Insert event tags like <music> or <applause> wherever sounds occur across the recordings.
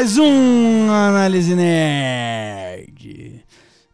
mais um Análise Nerd.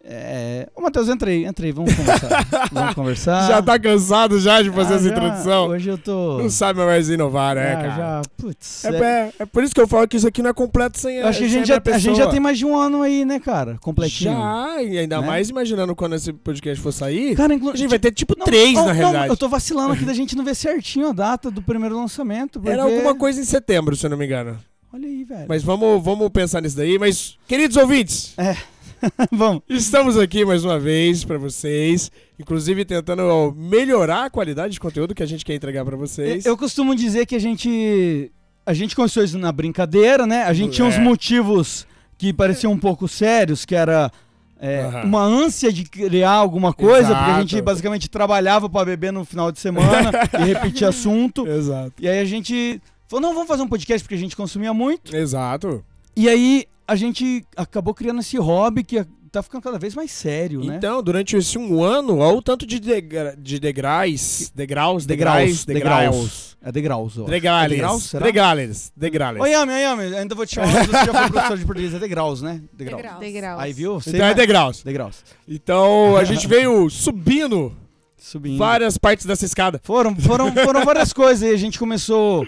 É... Ô, Matheus, entrei, entrei, vamos conversar. <laughs> vamos conversar. Já tá cansado já de fazer Ah, essa já. introdução? Hoje eu tô... Não sabe mais inovar, né, já, cara? já, putz. É, é- é- por isso que eu falo que isso aqui não é completo sem eu acho que a gente, já, minha a gente já tem mais de um ano aí, né, cara? Completinho. Já, e ainda Né? mais imaginando quando esse podcast for sair. Cara, inclu... a gente vai ter tipo Não, três, não, na não, realidade. eu tô vacilando aqui da gente não ver certinho a data do primeiro lançamento. Porque... Era alguma coisa em setembro, se eu não me engano. Olha aí, velho. Mas vamos, vamos pensar nisso daí. Mas, queridos ouvintes, <laughs> vamos. estamos aqui mais uma vez pra vocês. Inclusive tentando melhorar a qualidade de conteúdo que a gente quer entregar pra vocês. Eu costumo dizer que a gente. A gente começou isso na brincadeira, né? A gente tinha uns É. motivos que pareciam um pouco sérios, que era é, Aham. uma ânsia de criar alguma coisa, porque a Exato. gente basicamente trabalhava pra beber no final de semana <laughs> e repetir assunto. Exato. E aí a gente falou, não, vamos fazer um podcast porque a gente consumia muito. Exato. E aí a gente acabou criando esse hobby que tá ficando cada vez mais sério, né? Então, durante esse um ano, olha o tanto de, degra de degraus, degraus, Degraus, degraus, degraus. É degraus, ó. É degraus, será? Degrales. Degrales. Oi, Yami, Yami, ainda vou te chamar, você já foi professor de português, é degraus, né? Degraus. Degraus. Degraus. Aí, viu? Você Então é degraus. Degraus. Então, a gente veio subindo Subindo. várias partes dessa escada. Foram, foram, foram várias coisas aí. A gente começou,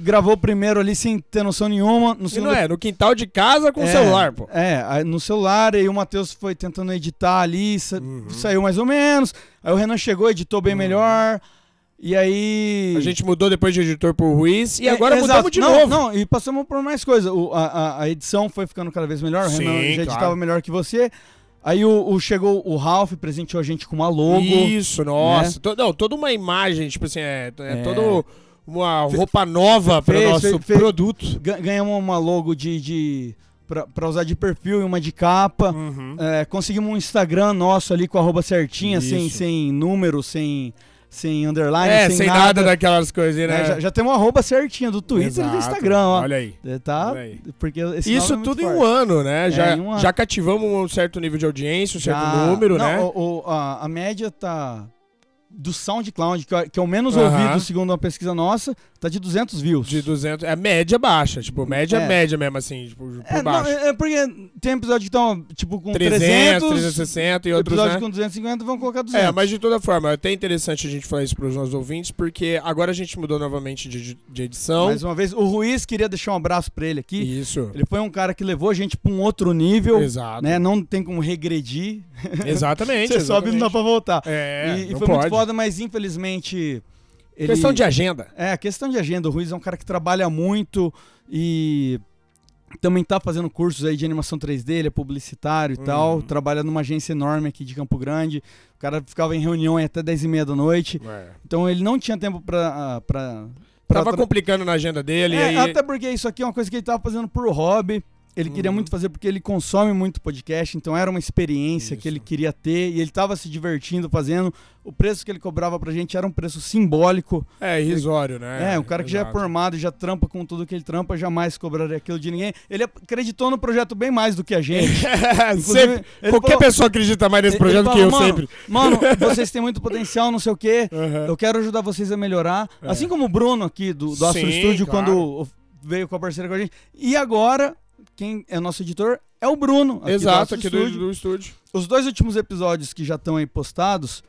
gravou primeiro ali sem ter noção nenhuma. No E segundo não é, no quintal de casa com o É, celular, pô. É, no celular, aí o Matheus foi tentando editar ali, sa- Uhum. saiu mais ou menos. Aí o Renan chegou, editou bem Uhum. melhor. E aí. A gente mudou depois de editor pro Ruiz e É, agora exato. mudamos de não, novo. Não, e passamos por mais coisas. O- a, a- a edição foi ficando cada vez melhor. O Sim, Renan já editava claro. melhor que você. Aí o, o- chegou o Ralph, presenteou a gente com uma logo. Isso, nossa. To- não, toda uma imagem, tipo assim, é, é, É. todo uma roupa nova para fez, nosso fez, fez. produto. Ga- Ganhamos uma logo de. de pra usar de perfil e uma de capa. Uhum. É, conseguimos um Instagram nosso ali com a arroba certinha, sem, Isso. sem número, sem, sem underline, É, sem, sem nada. nada daquelas coisas, né? É, já, já temos uma arroba certinha do Twitter e do Exato. Instagram, ó. Olha aí. É, Tá? olha aí. Porque Isso é tudo em forte. um ano, né? É, já, em um ano. já cativamos um certo nível de audiência, um certo Já- número, não, né? o- o- a, a média tá. Do SoundCloud, que é, que é o menos ouvido segundo uma pesquisa nossa, tá de 200 views. De 200. É média baixa, tipo, média É. média mesmo, assim, tipo, por É, não, baixo. é é porque tem episódios que estão, tipo, com 300, 300, 360 e outros, episódios né? com 250 vão colocar 200. É, mas de toda forma, é até interessante a gente falar isso pros nossos ouvintes, porque agora a gente mudou novamente de, de edição. Mais uma vez, o Ruiz queria deixar um abraço pra ele aqui. Isso. Ele foi um cara que levou a gente pra um outro nível, Exato. né? Não tem como regredir. Exatamente. <laughs> Você sobe e não dá exatamente. pra voltar. É, e e não foi pode. muito foda, mas infelizmente. Ele... Questão de agenda. É, questão de agenda. O Ruiz é um cara que trabalha muito e também tá fazendo cursos aí de animação 3D, ele é publicitário e Uhum. tal. Trabalha numa agência enorme aqui de Campo Grande. O cara ficava em reunião até 10 e meia da noite. Então ele não tinha tempo pra. ah, pra, pra Tava complicando na agenda dele. É, aí... Até porque isso aqui é uma coisa que ele tava fazendo por hobby. Ele queria Uhum. muito fazer porque ele consome muito podcast, então era uma experiência que Isso. ele queria ter e ele tava se divertindo fazendo. O preço que ele cobrava pra gente era um preço simbólico. É, irrisório, né? É, o cara que já é Exato. formado e já trampa com tudo que ele trampa, jamais cobraria aquilo de ninguém. Ele acreditou no projeto bem mais do que a gente. <laughs> Inclusive, sempre. Qualquer falou- pessoa acredita mais nesse projeto que eu falou, sempre. Mano, <laughs> vocês têm muito potencial, não sei o quê. Aham. Eu quero ajudar vocês a melhorar. É. Assim como o Bruno aqui do, do Astro Sim, Studio, claro. quando veio com a parceira com a gente. E agora, quem é nosso editor é o Bruno. Aqui do Exato, Astro aqui do, Studio. do estúdio. Os dois últimos episódios que já estão aí postados,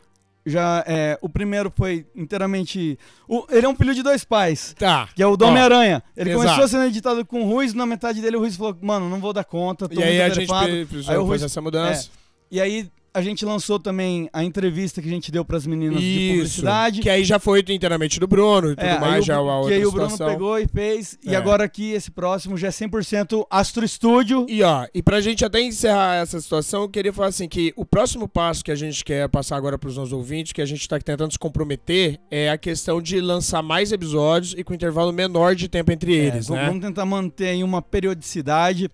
já é, o primeiro foi inteiramente. o- ele é um filho de dois pais. Tá. Que é o do Ó, Homem-Aranha. Ele exato. começou sendo editado com o Ruiz, na metade dele o Ruiz falou, mano, não vou dar conta, tô E aí a gente atarefado." pre- precisou Aí o fazer Ruiz- essa mudança. E aí a gente lançou também a entrevista que a gente deu pras meninas de Isso. publicidade. Que aí já foi inteiramente do Bruno e tudo É, mais, o já a que outra aí o Bruno situação. pegou e fez. E É. agora aqui, esse próximo já é 100% Astro Studio. E ó, e pra gente até encerrar essa situação, eu queria falar assim que o próximo passo que a gente quer passar agora pros nossos ouvintes, que a gente tá tentando se comprometer, é a questão de lançar mais episódios e com intervalo menor de tempo entre É, eles, né? Vamos tentar manter aí uma periodicidade.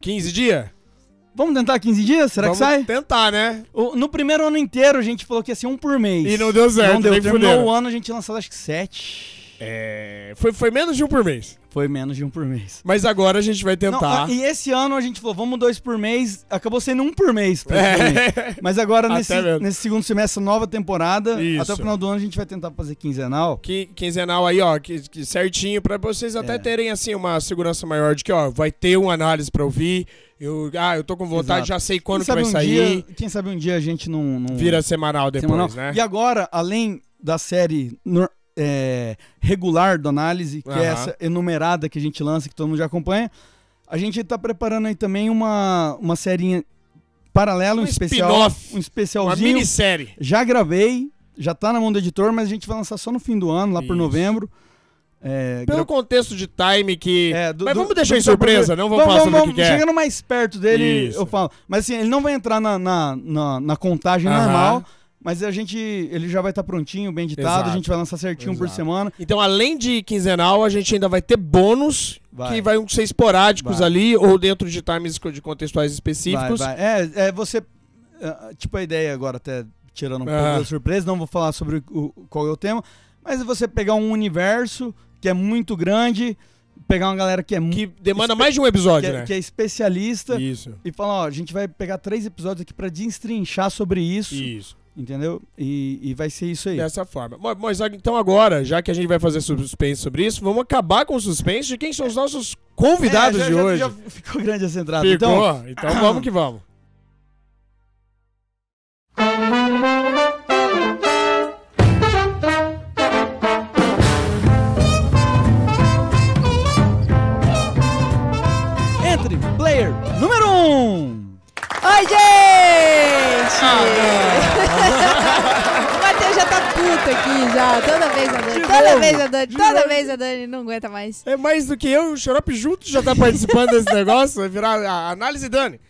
15 dias? Vamos tentar 15 dias? Será Vamos que sai? tentar, né? O- no primeiro ano inteiro a gente falou que ia ser um por mês. E não deu certo, Não deu. nem Terminou o ano, a gente lançado acho que 7. É, foi, foi menos de um por mês. Foi menos de um por mês. Mas agora a gente vai tentar. Não, e esse ano a gente falou, vamos dois por mês. Acabou sendo um por mês. É. Mas agora, <laughs> nesse, nesse segundo semestre, nova temporada, Isso. até o final do ano, a gente vai tentar fazer quinzenal. Que, quinzenal aí, ó, que, que certinho, pra vocês até é. terem, assim, uma segurança maior de que, ó, vai ter uma análise pra ouvir. Eu, ah, eu tô com vontade, Exato. já sei quando que vai um sair. Dia, quem sabe um dia a gente não. não... Vira semanal depois, semanal. né? E agora, além da série é, regular do análise, que uhum. é essa enumerada que a gente lança, que todo mundo já acompanha. A gente está preparando aí também uma, uma série paralela, um, um especial. Um especialzinho. Uma minissérie. Já gravei, já está na mão do editor, mas a gente vai lançar só no fim do ano, lá Isso. por novembro. É, Pelo gra... contexto de time que. É, do, mas vamos do, deixar do, em surpresa, não vamos, vamos falar sobre vamos, o que, que é. Chegando mais perto dele, Isso. eu falo. Mas assim, ele não vai entrar na, na, na, na contagem normal. Mas a gente, ele já vai estar tá prontinho, bem editado, Exato. a gente vai lançar certinho Exato. por semana. Então, além de quinzenal, a gente ainda vai ter bônus vai. que vai ser esporádicos vai. ali ou dentro de times de contextuais específicos. Vai, é, é, você, é, tipo a ideia agora até tirando um pouco da surpresa, não vou falar sobre o, qual é o tema, mas é você pegar um universo que é muito grande, pegar uma galera que é que demanda mais de um episódio, que é, né? Que é especialista. Isso. E falar, ó, a gente vai pegar três episódios aqui para destrinchar sobre isso. Isso. Entendeu? E, e vai ser isso aí. Dessa forma. Mas então agora, já que a gente vai fazer suspense sobre isso, vamos acabar com o suspense de quem são os nossos convidados é, já, de já, hoje. Já ficou grande essa entrada. Ficou? Então, então vamos que vamos. Entre player número 1. Um. Oi, gente! Ah, aqui já, toda vez a Dani, toda vez a Dani, toda vez a Dani, não aguenta mais. É mais do que eu e o Xarope juntos já tá participando desse negócio, vai virar a análise Dani.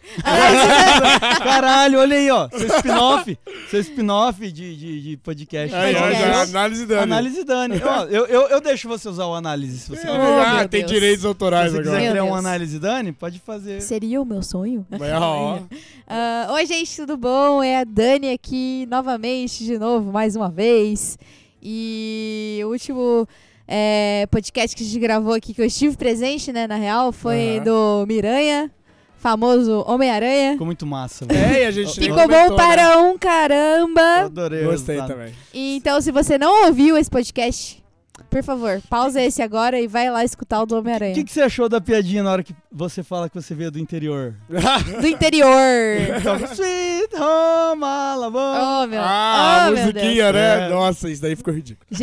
Caralho, olha aí, ó, seu spin-off, seu spin-off de, de, de podcast. Aí, podcast. Análise Dani. Análise Dani. ó, eu, eu, eu deixo você usar o análise, se você oh, ah, tem Deus. direitos autorais agora. Se você quiser criar uma análise Dani, pode fazer. Seria o meu sonho? Mas, ó. Uh, oi, gente, tudo bom? É a Dani aqui novamente, de novo, mais uma vez. E o último é, podcast que a gente gravou aqui, que eu estive presente, né, na real, foi uhum. do Miranha, famoso Homem-Aranha. Ficou muito massa. É, a gente Ficou bom né? para um caramba. Eu adorei. Gostei também. Então, se você não ouviu esse podcast, por favor, pausa esse agora e vai lá escutar o do Homem-Aranha. O que, que, você achou da piadinha na hora que você fala que você veio do interior? <laughs> do interior! Então, Sweet Home Alabama! Oh, meu, ah, oh, musiquinha, né? É. Nossa, isso daí ficou ridículo. <laughs>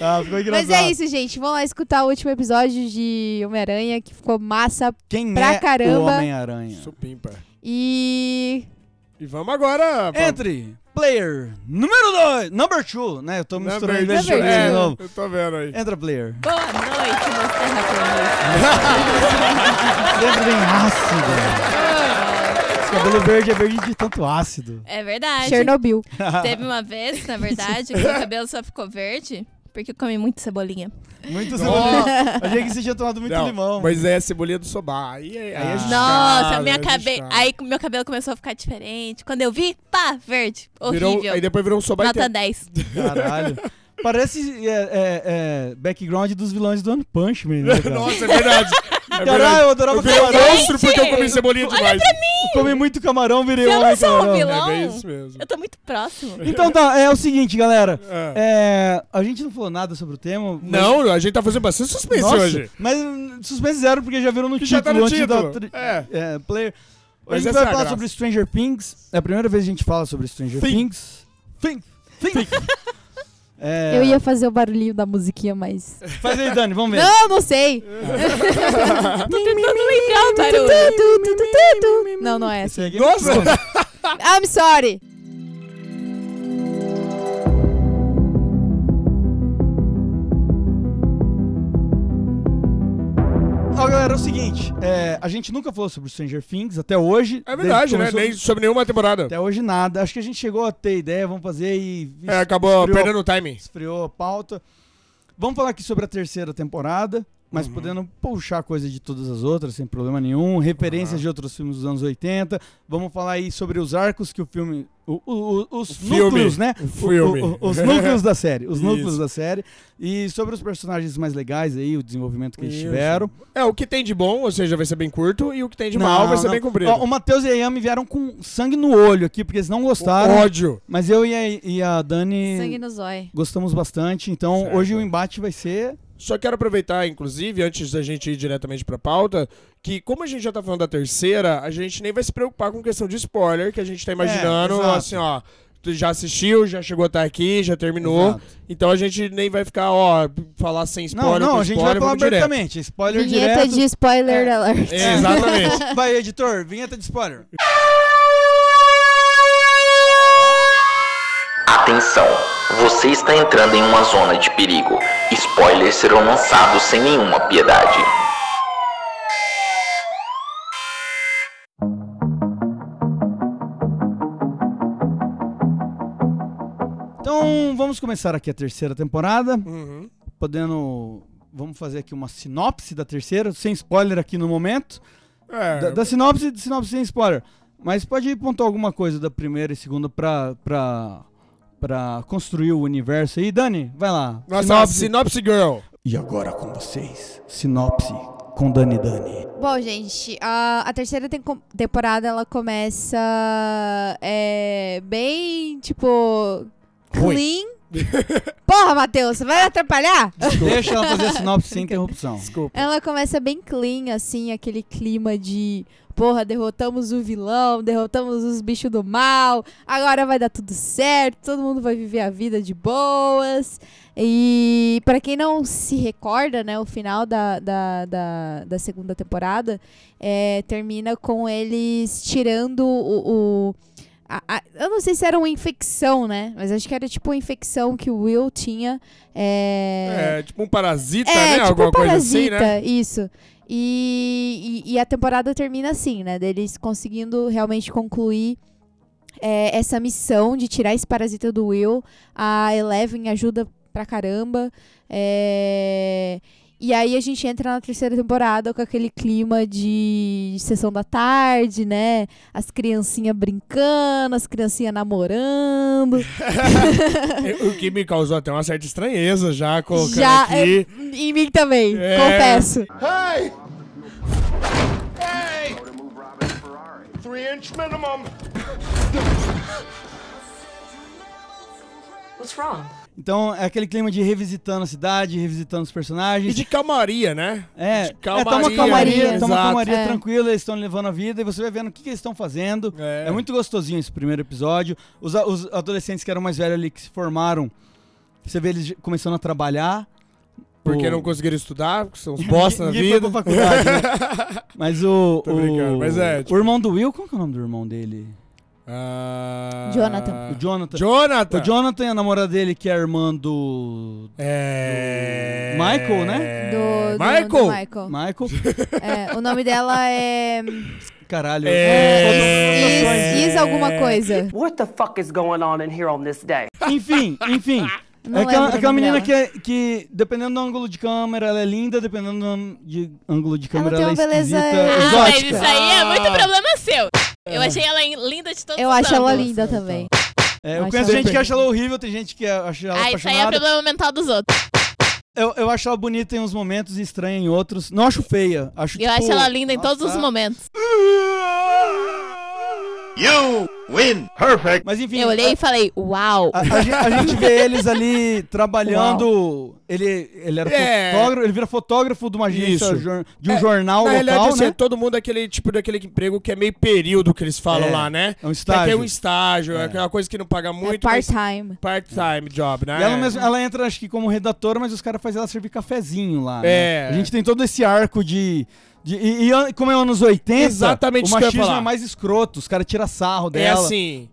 ah, ficou engraçado. Mas é isso, gente. Vamos lá escutar o último episódio de Homem-Aranha, que ficou massa Quem pra é caramba. o Homem-Aranha? Supimpa. E... E vamos agora... Entre player número 2, number 2, né? Eu tô misturando number two. É, de novo. Eu tô vendo aí. Entra, player. Boa noite, meus <laughs> terraplanistas. Sempre bem ácido. Esse cabelo verde é verde de tanto ácido. É verdade. Chernobyl. Teve uma vez, na verdade, que o cabelo só ficou verde porque eu comi muito cebolinha. Muito cebolinha. Achei que você tinha tomado muito não, limão. Mas é a cebolinha do sobá. Aí, aí ah. a gente Nossa, minha cabe... aí meu cabelo começou a ficar diferente. Quando eu vi, pá, verde. Horrível. Virou, aí depois virou um sobá Nota 10. Caralho. <laughs> Parece é, é, é, background dos vilões do One Punch Man. Né, <laughs> Nossa, é verdade. <laughs> É Caralho, eu adorava eu camarão. Eu monstro porque eu comi cebolinha demais. Olha pra mim. Comi muito camarão, virei um homem Eu sou um vilão. É isso mesmo. Eu tô muito próximo. <laughs> Então tá, é o seguinte, galera. É. É, a gente não falou nada sobre o tema. Não, a gente tá fazendo bastante suspense Nossa, hoje. Mas suspense zero, porque já viram no que título. Já tá no título. Da, é. é. Player. Hoje a gente vai falar sobre Stranger Things. É a primeira vez que a gente fala sobre Stranger Things. Things. Things. É... Eu ia fazer o barulhinho da musiquinha, mas. Faz aí, Dani, vamos ver. Não, não sei. Tô tentando lembrar o barulho. Não, não é essa. Nossa! I'm sorry. Galera, é o seguinte, é, a gente nunca falou sobre Stranger Things até hoje. É verdade, né? Nem sobre nenhuma temporada. Até hoje nada. Acho que a gente chegou a ter ideia, vamos fazer e... É, acabou esfriou, perdendo o timing. Esfriou a pauta. Vamos falar aqui sobre a terceira temporada, mas uhum. podendo puxar coisa de todas as outras, sem problema nenhum. Referências uhum. de outros filmes dos anos 80. Vamos falar aí sobre os arcos que o filme o- o- os O filme. núcleos, né? O filme. O- o- os núcleos da série. Os <laughs> Isso. núcleos da série. E sobre os personagens mais legais aí, o desenvolvimento que eles Isso. tiveram. É, o que tem de bom, ou seja, vai ser bem curto, e o que tem de mal vai ser não. bem comprido. Ó, o Matheus e a Yami vieram com sangue no olho aqui, porque eles não gostaram. Ódio. Mas eu e a, e a Dani Sangue no zóio. gostamos bastante. Então Certo. hoje o embate vai ser. Só quero aproveitar, inclusive, antes da gente ir diretamente pra pauta, que como a gente já tá falando da terceira, a gente nem vai se preocupar com questão de spoiler, que a gente tá imaginando, exato. assim, ó. Tu já assistiu, já chegou até aqui, já terminou. Exato. Então a gente nem vai ficar, ó, falar sem Não, spoiler. não, com a gente vai falar abertamente. Spoiler Vinheta direto. de spoiler alert. É, exatamente. <laughs> Vai, editor, vinheta de spoiler. Atenção, você está entrando em uma zona de perigo. Spoilers serão lançados sem nenhuma piedade. Então vamos começar aqui a terceira temporada. Uhum. Podendo. Vamos fazer aqui uma sinopse da terceira, sem spoiler aqui no momento. É, Da, da sinopse, de sinopse sem spoiler. Mas pode pontuar alguma coisa da primeira e segunda pra, pra, pra construir o universo aí. Dani, vai lá. nossa, sinopse. Synopse Girl. E agora com vocês, sinopse com Dani Dani. Bom, gente, a, a terceira tem- temporada ela começa é, bem, tipo, Ruim. clean. <laughs> Porra, Matheus, você vai atrapalhar? Deixa ela fazer a <laughs> sinopse sem interrupção. Desculpa. Ela começa bem clean, assim, aquele clima de. Porra, derrotamos o vilão, derrotamos os bichos do mal, agora vai dar tudo certo, todo mundo vai viver a vida de boas. E pra quem não se recorda, né, o final da, da, da, da segunda temporada é, termina com eles tirando o. o- a- a- eu não sei se era uma infecção, né? Mas acho que era tipo uma infecção que o Will tinha. É, É, tipo um parasita, é, né? tipo Alguma um coisa assim, parasita, né? isso. E, e, e a temporada termina assim, né? Deles conseguindo realmente concluir é, essa missão de tirar esse parasita do Will. A Eleven ajuda pra caramba. É, E aí a gente entra na terceira temporada com aquele clima de sessão da tarde, né? As criancinhas brincando, as criancinhas namorando. <laughs> o que me causou até uma certa estranheza já colocando Já aqui. é, em mim também, É. confesso. Hey! Hey! Three inch minimum. What's wrong? Então é aquele clima de revisitando a cidade, revisitando os E personagens. de calmaria, né? É, de é toma calmaria, calmaria, né? toma exato. calmaria É. tranquila, eles estão levando a vida e você vai vendo o que, que eles estão fazendo. É. É. muito gostosinho esse primeiro episódio. Os, os adolescentes que eram mais velhos ali, que se formaram, você vê eles começando a trabalhar. Porque O- não conseguiram estudar, porque são <laughs> uns bosta na vida. foi pra faculdade, né? <laughs> Mas o, Tô brincando, o, mas é, tipo- o irmão do Will, qual que é o nome do irmão dele? Ah, Jonathan. O Jonathan. Jonathan. O Jonathan e a namorada dele, que é a irmã do É... Michael, né? Do, do- Michael. do Michael. Michael. É, o nome dela é. Caralho. É. Is, Is alguma coisa. What the fuck is going on in here on this day? Enfim, enfim. Não é aquela, aquela menina que, é- que, dependendo do ângulo de câmera, ela é linda, dependendo do de ângulo de câmera, ela, uma é beleza esquisita, Ah, Ah, mas isso aí é muito Ah. problema seu. Eu achei ela linda de todos Eu os acho ela ângulos. linda também. É, eu Acho conheço ela gente que acha ela horrível, tem gente que acha ela Ah, isso aí é apaixonada. problema mental dos outros. eu, eu acho ela bonita em uns momentos e estranha em outros. Não acho feia. Acho, Eu tipo, acho ela linda em nossa. todos os momentos. <laughs> You win. Perfect. Mas enfim, Eu olhei e falei, uau. a, a gente, a gente vê eles ali <laughs> trabalhando. Ele, ele era É. fotógrafo, ele vira fotógrafo de uma agência de um É, jornal Na realidade, local, assim, né? é todo mundo aquele tipo daquele emprego que é meio período que eles falam É, lá, né? É um Que estágio. é um estágio, é. É. aquela coisa que não paga É muito, part-time. part-time job, né? E ela, mesmo, ela entra, acho que como redatora, mas os caras fazem ela servir cafezinho lá. né? É. A gente tem todo esse arco de. De- e, e como é anos 80, Exatamente o machismo é mais escroto, os caras tiram sarro É dela. assim.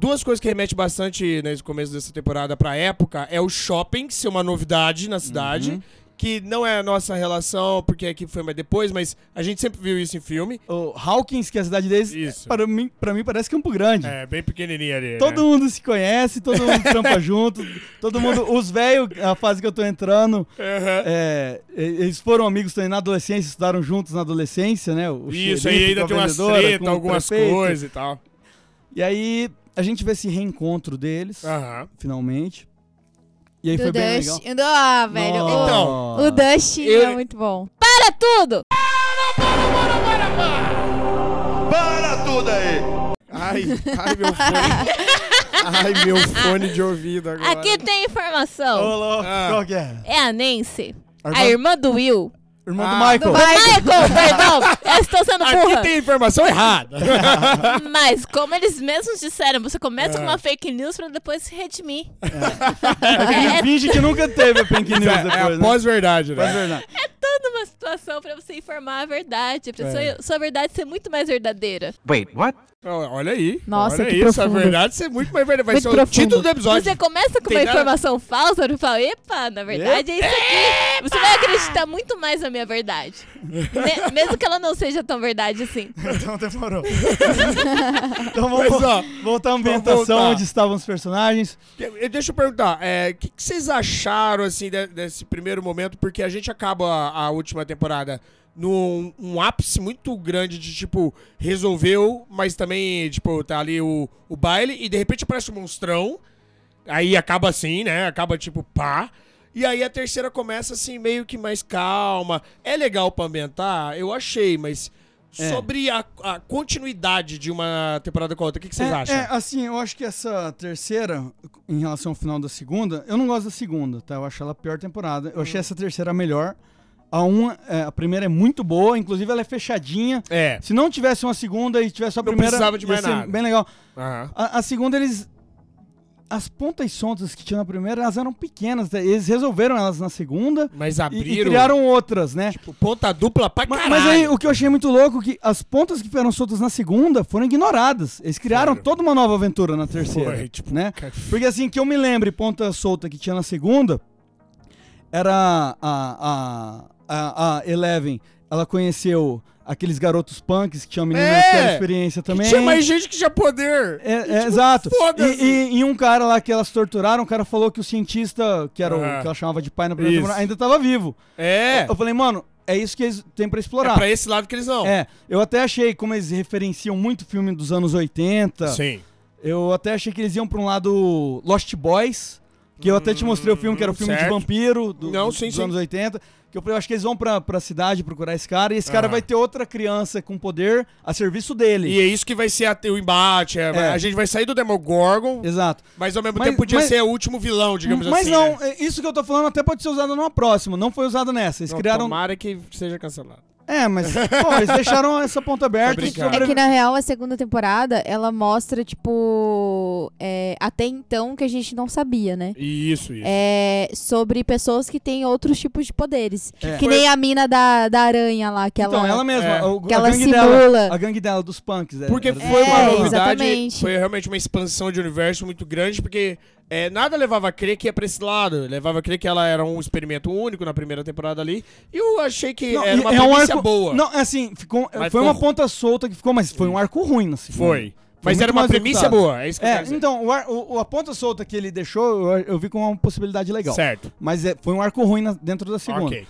Duas coisas que remete bastante nesse começo dessa temporada pra época é o shopping ser uma novidade na cidade. Uhum. Que não é a nossa relação, porque aqui foi mais depois, mas a gente sempre viu isso em filme. O Hawkins, que é a cidade deles, Isso. para mim, pra mim parece Campo Grande. É, bem pequenininha ali. Todo né? mundo se conhece, todo mundo trampa <laughs> junto, todo mundo. Os velhos, a fase que eu tô entrando, Aham. é, eles foram amigos também na adolescência, estudaram juntos na adolescência, né? O Isso, aí ainda tem umas com treta, algumas coisas e tal. E aí a gente vê esse reencontro deles, Aham. finalmente. E aí Do foi bem legal. Dustin. Ah, velho. o- Então, o Dustin eu- é muito bom. Para tudo! Para tudo aí! Ai, ai, meu fone. ai, meu fone de ouvido agora. Aqui tem informação. Ô, louco, Ah. qual que é? É a Nancy, A a irmã do Will. Irmã Ah. do Michael. Do Michael, <laughs> perdão. Eu estou sendo Aqui burra. tem informação errada. <laughs> Mas, como eles mesmos disseram, você começa É. com uma fake news pra depois se redimir. <laughs> Ele finge que nunca teve a Pink News é, é depois, a né? pós-verdade, é né? Toda uma situação pra você informar a verdade. Pra É. sua, sua verdade ser muito mais verdadeira. Wait, what? Olha aí. Nossa, olha que isso, a profundo. verdade ser muito mais verdade. Vai Muito ser o profundo. título do episódio. Você começa com Tem uma nada- informação falsa e fala, epa, na verdade é isso aqui. Você vai acreditar muito mais na minha verdade. Me- mesmo que ela não seja tão verdade assim. Então demorou. <laughs> então vamos Mas, ó, voltar à ambientação voltar. onde estavam os personagens. Deixa eu perguntar, é, o que, que vocês acharam assim de- desse primeiro momento? Porque a gente acaba a, a última temporada num um ápice muito grande de tipo resolveu, mas também tipo tá ali o, o baile e de repente aparece um monstrão. Aí acaba assim, né? Acaba tipo pá. E aí a terceira começa assim meio que mais calma. É legal pra ambientar, eu achei, mas É. sobre a, a continuidade de uma temporada com a outra, o que, que vocês é, acham? é, assim, eu acho que essa terceira, em relação ao final da segunda, eu não gosto da segunda, tá? Eu acho ela a pior temporada. Eu Hum. achei essa terceira a melhor. A uma, é, a primeira é muito boa, inclusive ela é fechadinha. É. Se não tivesse uma segunda e tivesse só a Não primeira, precisava de mais nada. bem legal. Aham. A, a segunda, eles. As pontas soltas que tinha na primeira, elas eram pequenas. tá? Eles resolveram elas na segunda Mas e, abriram. e criaram outras, né? Tipo, ponta dupla pra caralho. Mas, aí o que eu achei muito louco é que as pontas que foram soltas na segunda foram ignoradas. Eles criaram Foram. toda uma nova aventura na terceira. Foi, tipo, né? cara. Porque assim, que eu me lembre, ponta solta que tinha na segunda, era a, a, a, a Eleven. Ela conheceu aqueles garotos punks que tinham meninas É! que tinham experiência também. Tinha mais gente que tinha poder. É, é, tipo, exato. E, e- e um cara lá que elas torturaram, o cara falou que o cientista, que era o Ah. que ela chamava de pai na primeira temporada, ainda tava vivo. É. Eu falei, mano, é isso que eles têm pra É explorar. pra esse lado que eles vão. É, eu até achei, como eles referenciam muito filme dos anos 80, Sim. eu até achei que eles iam pra um lado Lost Boys, que eu até te mostrei o filme, que era o filme de certo. vampiro do- Não, sim, dos sim. anos 80. Que eu, eu acho que eles vão pra, pra cidade procurar esse cara, e esse cara Aham. vai ter outra criança com poder a serviço dele. E é isso que vai ser a- o embate. é, É. A gente vai sair do Demogorgon, Exato. mas ao mesmo Mas- tempo podia mas- ser o último vilão, digamos Mas assim. não, né? é, isso que eu tô falando até pode ser usado numa próxima, não foi usado nessa. Eles Não, criaram. Tomara que seja cancelado. É, mas, pô, eles deixaram essa ponta aberta. E brincando. É que na real a segunda temporada ela mostra, tipo, é, até então que a gente não sabia, né? Isso, isso. É, sobre pessoas que têm outros tipos de poderes. É. Que nem a mina da, da aranha lá, que ela. Então, ela mesma, é. o- Que a ela gangue simula. dela, a gangue dela dos punks. é, Porque era- foi uma É, novidade, exatamente. foi realmente uma expansão de universo muito grande, porque é, nada levava a crer que ia pra esse lado. Levava a crer que ela era um experimento único na primeira temporada ali. E eu achei que Não, era uma é um arco- boa. Não, é assim, ficou, Mas foi ficou uma ponta solta que ficou, mas foi um arco ruim na segunda. Foi. Mas muito era uma premissa executado. boa, é isso que eu É, então, o ar- o- a ponta solta que ele deixou, eu, eu vi como uma possibilidade legal. Certo. Mas é, foi um arco ruim na- dentro da segunda. Ok.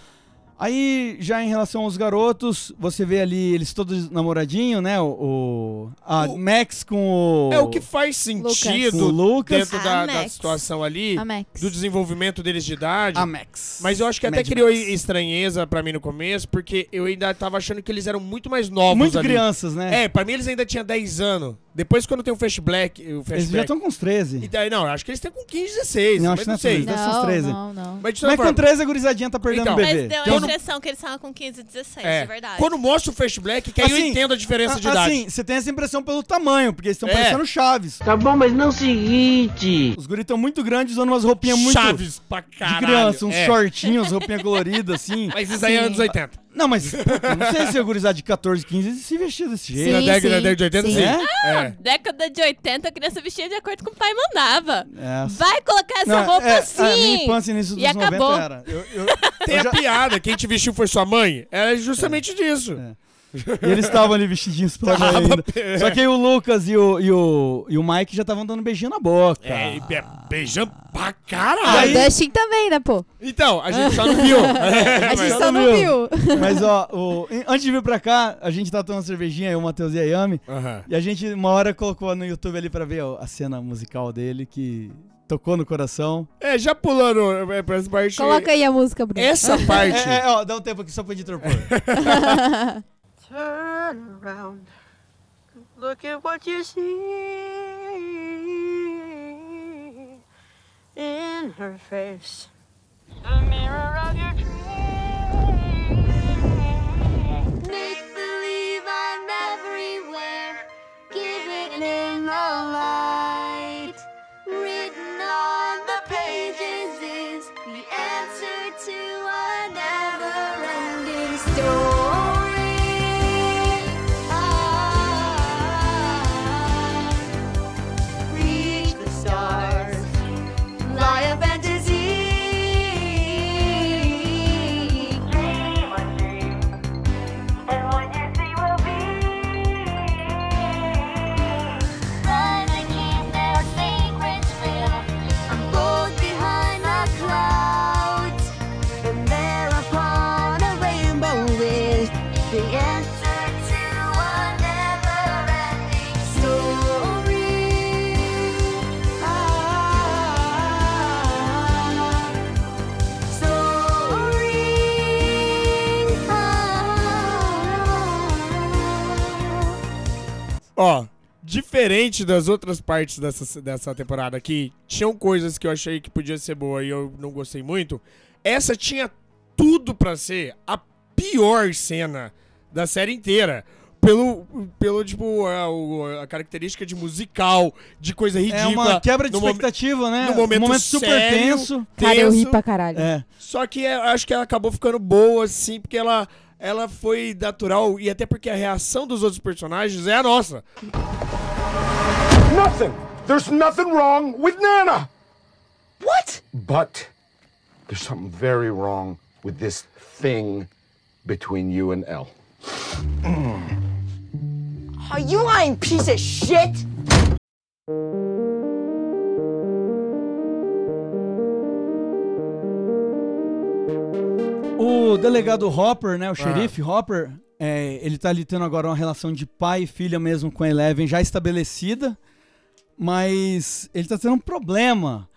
Aí, já em relação aos garotos, você vê ali eles todos namoradinho, né? O, o- a O- Max com o. É o que faz sentido Lucas. dentro da, da situação ali, A Max. do desenvolvimento deles de idade. A Max. Mas eu acho que até Mad criou Max. estranheza pra mim no começo, porque eu ainda tava achando que eles eram muito mais novos Muito ali. crianças, né? É, pra mim eles ainda tinham 10 anos. Depois quando tem o flashback, o eles já flashback. estão com uns 13. E daí, não, acho que eles têm com 15, 16. Não, mas acho que não não é sei. Não, 13. não, não. Mas, de Mas com forma, 13 a gurizadinha tá perdendo Então, o Mas bebê. deu Tem a impressão que eles estavam com 15 e 16, é, é, verdade. Quando mostra o flashback, que aí eu Assim, entendo a diferença de a- idade. Assim, você tem essa impressão pelo tamanho, porque eles estão É. parecendo chaves. Tá bom, mas não o seguinte. Os guris estão muito grandes, usando umas roupinhas muito Chaves pra de caralho. criança, uns é. shortinhos, roupinha colorida, assim. Mas isso aí é anos 80. Não, mas puta, não sei se a gurizada de 14, 15 se vestia desse jeito. Na Sim, década, sim, na década de 80, sim. sim. É? É. Década de 80, a criança vestia de acordo com o pai mandava. É. Vai colocar essa Não, roupa é, assim. A minha infância início dos E acabou. 90 era. Eu, eu- Tem eu a já- piada, quem te vestiu foi sua mãe? É justamente disso. É. E eles estavam ali vestidinhos <laughs> pra Tava, ainda. <laughs> Só que aí o Lucas e o, e o, e o Mike já estavam dando beijinho na boca. É, e be- beijando pra Ah, caralho. o Dustin também, né, pô? Então, a gente só não viu. <laughs> A gente só só não viu. viu. Mas ó, o- antes de vir pra cá, a gente tá tomando cervejinha, eu, o Matheus e a Yami. E a gente, uma hora, colocou no YouTube ali pra ver ó, a cena musical dele, que tocou no coração. É, já pulando é, pra essa parte. Coloca aí a música, Bruno. Essa parte. É, é, ó, dá um tempo aqui só pro editor pôr. Turn around. Look at what you see in her face. The mirror of your dreams. Make believe I'm everywhere. Give it in the light. Ó, diferente das outras partes dessa, dessa temporada aqui, tinham coisas que eu achei que podia ser boa e eu não gostei muito. Essa tinha tudo pra ser a pior cena da série inteira. Pelo, pelo tipo, a, a característica de musical, de coisa ridícula. É uma quebra de expectativa, né? no momento um momento super sério, tenso. Cara, eu ri tenso. pra caralho. É. Só que eu acho que ela acabou ficando boa, assim, porque ela, ela foi natural e até porque a reação dos outros personagens é a nossa. Nothing. There's nothing wrong with Nana. What? But there's something very wrong with this thing between you and Elle. Are you lying piece of shit? O delegado Hopper, né? O xerife Hopper, é, ele tá ali tendo agora uma relação de pai e filha mesmo com a Eleven já estabelecida. Mas ele tá tendo um problema.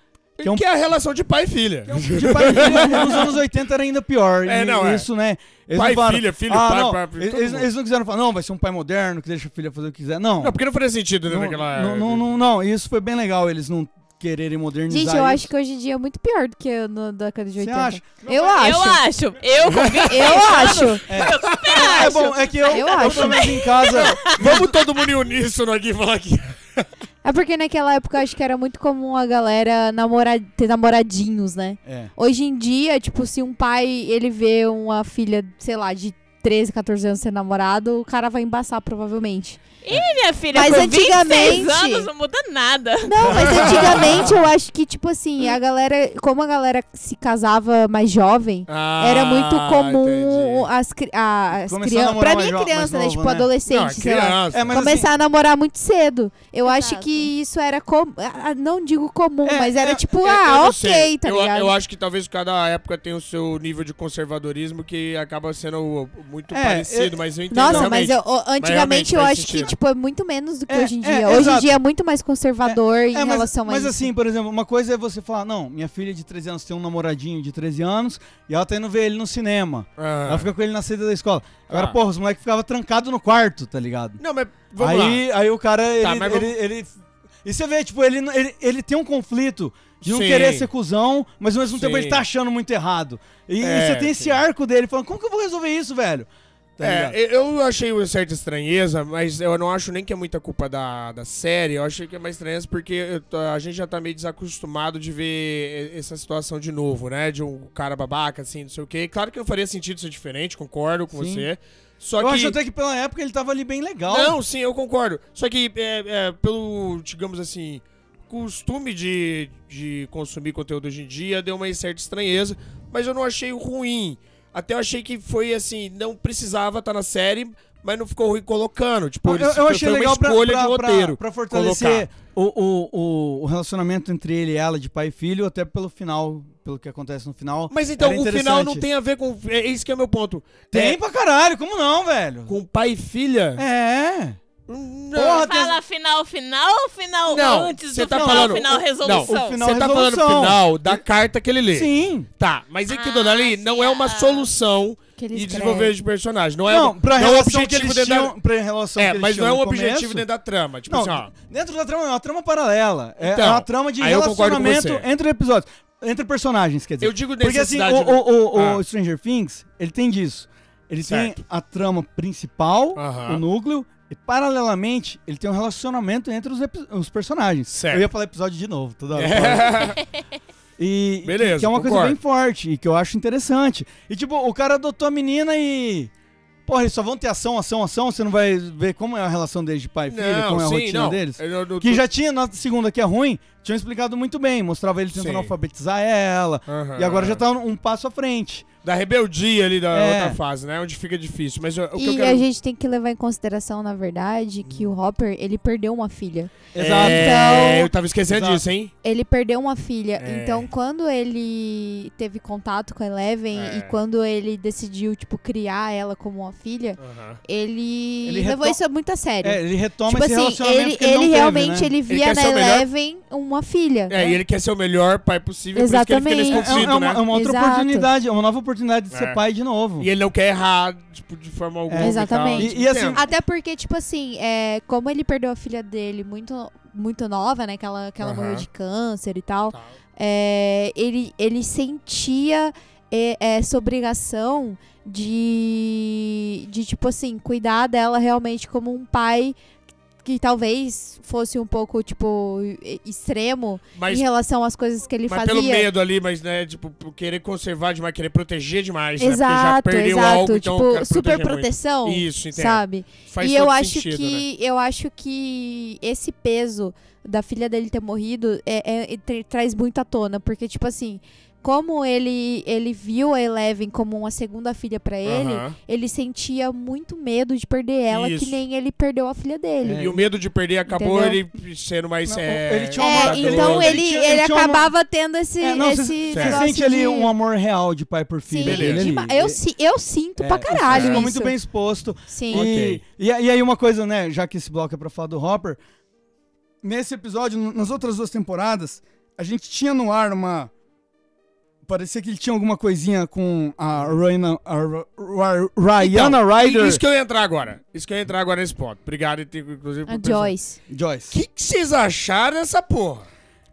Que é um- é a relação de pai e filha. De pai e filha, nos anos 80 era ainda pior. É, não, é. Isso, né? Eles Pai, falaram, filha, filho, ah, pai, não, pai, filho, eles, eles não quiseram falar, não, vai ser um pai moderno que deixa a filha fazer o que quiser. Não. Não, porque não faria sentido, né, Não, naquela... não, não, não, não, isso foi bem legal, eles não quererem modernizar Gente, eu acho isso. que hoje em dia é muito pior do que no da década de Você 80. acha? Eu acho. Eu acho. Eu com 26 Eu acho. anos, Eu super acho. É bom, é que eu, Eu eu, acho. pelo menos em casa, <laughs> Vamos todo mundo em uníssono aqui falar aqui. <laughs> É porque naquela época eu acho que era muito comum a galera namora... ter namoradinhos, né? É. Hoje em dia, tipo, se um pai ele vê uma filha, sei lá, de 13, 14 anos ser namorado, o cara vai embaçar provavelmente. E minha filha, Mas com 26 antigamente- anos não muda nada. Não, mas <laughs> antigamente eu acho que, tipo assim, a galera. Como a galera se casava mais jovem, era muito Ah, comum as, a- as Começar a crianças. Pra mim, jo- criança, né? novo, tipo, né? adolescente, Não, é sei lá. É, mas Começar a namorar muito cedo. Eu acho Exato. que isso era comum. Não digo comum, É, mas era é, tipo, É, eu ah, ok, sei. tá eu, ligado? eu acho que talvez cada época tem o seu nível de conservadorismo que acaba sendo muito É, parecido, é- mas eu entendo Nossa, realmente. mas eu- antigamente eu faz acho que, sentido. Tipo, é muito menos do que É, hoje em é, dia. hoje exato. em dia é muito mais conservador em É, mas, relação a mas isso. assim, por exemplo, uma coisa é você falar, não, minha filha de 13 anos tem um namoradinho de 13 anos e ela tá indo ver ele no cinema. Ah. Ela fica com ele na saída da escola. Agora, Ah. porra, os moleques ficavam trancados no quarto, tá ligado? Não, mas vamos lá. aí, aí o cara, ele, Tá, mas ele, vamos- ele- E você vê, tipo, ele, ele, ele tem um conflito de não Sim. querer ser cuzão, mas ao mesmo tempo Sim. ele tá achando muito errado. E, e É, você tem sim. esse arco dele falando, como que eu vou resolver isso, velho? Tá? É, eu achei uma certa estranheza, mas eu não acho nem que é muita culpa da, da série. Eu achei que é mais estranheza porque eu a gente já tá meio desacostumado de ver essa situação de novo, né? De um cara babaca, assim, não sei o quê. Claro que não faria sentido ser diferente, concordo com Sim. você. Só eu que... acho até que pela época ele tava ali bem legal. Não, sim, eu concordo. Só que é, é, pelo, digamos assim, costume de, de consumir conteúdo hoje em dia, deu uma certa estranheza, mas eu não achei ruim. Até eu achei que foi assim, não precisava estar na série, mas não ficou ruim colocando. Tipo, Eu, eu achei foi uma legal pra, escolha pra, de roteiro. pra, pra fortalecer o, o, o, relacionamento entre ele e ela, de pai e filho, até pelo final, pelo que acontece no final. Mas então, o final não tem a ver com. É isso que é o meu ponto. Tem É, pra caralho, como não, velho? com pai e filha? É. Não. Porra, Fala final, final ou final Não, antes você do tá final, falando- final, não, resolução? o final- Você tá falando final da carta que ele lê. Sim. Tá, mas aqui, Ah, dona Ali, não é uma ah. solução Que e desenvolver de personagem. Não é, Não, pra não é um relação que objetivo eles dentro tinham, da... pra relação É, que mas não é um objetivo começo. dentro da trama. Tipo Não, assim, ó. dentro da trama não, é uma trama paralela. É, Então, é uma trama de relacionamento entre episódios. Entre personagens, quer dizer. Eu digo Porque assim, o, o, o, Ah. o Stranger Things, ele tem disso. Ele Certo. tem a trama principal, Aham. o núcleo, e paralelamente, ele tem um relacionamento entre os, os personagens. Certo. Eu ia falar episódio de novo, toda hora. <laughs> É. E, Beleza, que é uma coisa concordo. bem forte e que eu acho interessante. E tipo, o cara adotou a menina e. Porra, eles só vão ter ação, ação, ação. Você não vai ver como é a relação deles de pai e filho, como é a sim, rotina não. deles. Eu- eu- Que já tinha na segunda que é ruim, tinham explicado muito bem. Mostrava ele tentando Sim. alfabetizar ela. Aham. E agora já tá um, um passo à frente. Da rebeldia ali da É. outra fase, né? Onde fica difícil. Mas eu- o que eu E quero... a gente tem que levar em consideração, na verdade, que o Hopper, ele perdeu uma filha. Exato. É, Então- eu tava esquecendo Exato. disso, hein? Ele perdeu uma filha. É. Então, quando ele teve contato com a Eleven É. e quando ele decidiu, tipo, criar ela como uma filha, ele, Ele levou reto- isso muito a sério. É, ele retoma tipo esse assim, relacionamento ele, que ele, ele não teve, realmente né? ele via quer na ser o melhor- Eleven uma filha. É, e ele quer ser o melhor pai possível, por isso que ele fica nesse Exatamente. É, é uma, né? é uma outra Exato. oportunidade, é uma nova oportunidade de É. ser pai de novo. E ele não quer errar, tipo, de forma alguma. Exatamente. E- e assim-. Até porque, tipo assim, é, como ele perdeu a filha dele muito, muito nova, né? Que ela, que ela morreu de câncer e tal. Tal. é, ele, ele sentia é, essa obrigação de, de, tipo assim, cuidar dela realmente como um pai que talvez fosse um pouco, tipo, extremo Mas, em relação às coisas que ele mas fazia. pelo medo ali, mas, né, tipo, por querer conservar demais, querer proteger demais, né? Porque já Exato, perdeu exato. algo, então tipo, super proteger muito. proteção. Isso, entendo. Sabe? Faz e eu acho sentido, né? que eu acho que esse peso da filha dele ter morrido é, é- tra- traz muito à tona, porque tipo assim, como ele ele viu a Eleven como uma segunda filha pra ele, ele sentia muito medo de perder ela, Isso. que nem ele perdeu a filha dele. É, E o medo de perder acabou Entendeu? ele sendo mais. Não, é, ele tinha uma- É, então ele ele, tinha- ele, ele acabava tendo esse, É, não, esse você sente ali de- um amor real de pai por filho. Sim, dele ali. dema- eu, eu sinto É, pra caralho Ficou isso. muito bem exposto. Sim. E, Ok. e, e aí uma coisa, né, já que esse bloco é pra falar do Hopper, nesse episódio, nas outras duas temporadas, a gente tinha no ar uma... Parecia que ele tinha alguma coisinha com a Raina, a Ra- Ra- Rayana Então, Ryder. Isso que eu ia entrar agora. Isso que eu ia entrar agora nesse ponto. Obrigado, inclusive, por A pensar. Joyce. Joyce. O que, que vocês acharam dessa porra?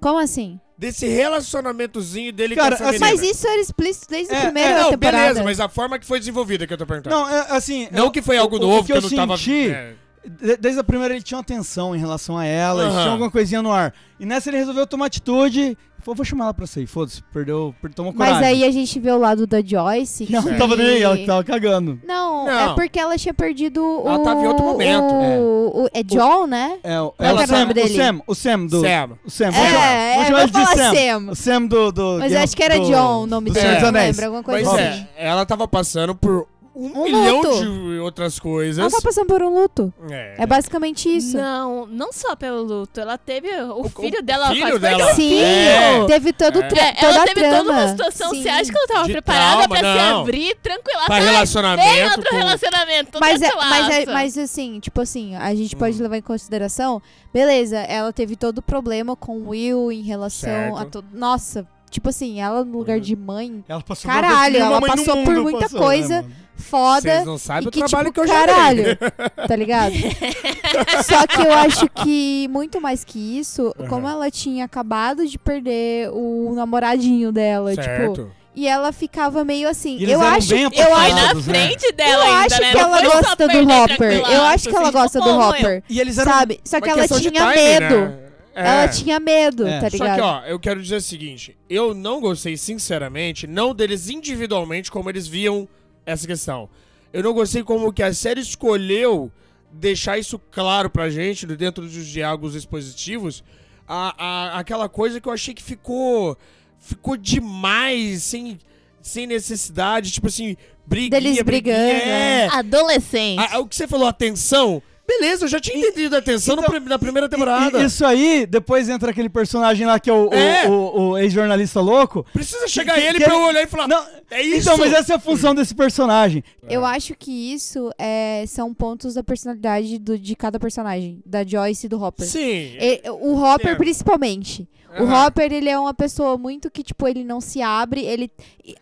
Como assim? Desse relacionamentozinho dele Cara, com essa assim- menina. Mas isso era explícito desde É, a primeira É, não, temporada. beleza, mas a forma que foi desenvolvida que eu tô perguntando. Não, é, assim... Não eu- que foi algo o- novo, o que, eu não tava... senti, é. de- Desde a primeira ele tinha uma tensão em relação a ela, Aham. tinha alguma coisinha no ar. E nessa ele resolveu tomar atitude. Falou, vou chamar ela pra sair, foda-se, perdeu, per- tomou coragem. Mas aí a gente vê o lado da Joyce. Que ela que- não tava nem aí, ela que tava cagando. Não, Não. é porque ela tinha perdido o. Ela tava em outro momento. O, o- é John, né? É, o, Qual é o, o nome dele? o Sam, o Sam do... Sam. O Sam, É, chamar, é, vamos chamar ele vamos de falar Sam. Sam. O Sam do... do Mas eu acho que era do- John o nome do dele. Senhor dos não Anéis. lembro, alguma coisa Mas assim. é, ela tava passando por um, Um milhão luto. de outras coisas. Ela tá passando por um luto. É. É basicamente isso. Não, não só pelo luto. Ela teve. O, O- filho o dela filho dela. Sim, É. teve todo É. É, ela teve trama. toda uma situação. Sim. Você acha que ela tava De preparada trauma, pra se não. abrir tranquila? Pra Sai, relacionamento Vem outro com- relacionamento. Mas, é, mas, é, mas assim, tipo assim, a gente Hum. pode levar em consideração, beleza, ela teve todo o problema com o Will em relação Certo. a todo. Nossa, tipo assim, ela no lugar Hum. de mãe, Ela passou Caralho, ela passou por muita passou, né, coisa. mano? Foda. Vocês não sabem E o que, trabalho tipo, que eu já caralho, dei. <laughs> tá ligado? <laughs> Só que eu acho que, muito mais que isso, Aham. como ela tinha acabado de perder o namoradinho dela, tipo, Certo. e ela ficava meio assim. E eles Eu eram acho, bem eu acho, na né? frente dela eu ainda, acho né? que Não ela só gosta do Hopper. Eu acho que ela assim, gosta tipo, do Hopper. E eles eram... Sabe? Só que ela tinha timing, medo. né? É. Ela tinha medo, É. tá Só ligado? que, ó, eu quero dizer o seguinte: eu não gostei, sinceramente, não deles individualmente, como eles viam essa questão. Eu não gostei como que a série escolheu deixar isso claro pra gente, dentro dos diálogos expositivos, a, a- aquela coisa que eu achei que ficou. ficou demais, sem, sem necessidade. Tipo assim, briguinha, Deles briguinha, brigando, É. Adolescente. Ah, o que você falou, atenção? Beleza, eu já tinha entendido a atenção Então, na primeira temporada. E- Isso aí, depois entra aquele personagem lá que é o, o- É. o- o ex-jornalista louco. Precisa chegar que- ele que pra ele- eu olhar e falar, Não, é isso? Então, mas essa é a função desse personagem. Eu acho que isso é, são pontos da personalidade do- de cada personagem, da Joyce e do Hopper. Sim. E- o Hopper, principalmente. O. Hopper, ele é uma pessoa muito que, tipo, ele não se abre. Ele,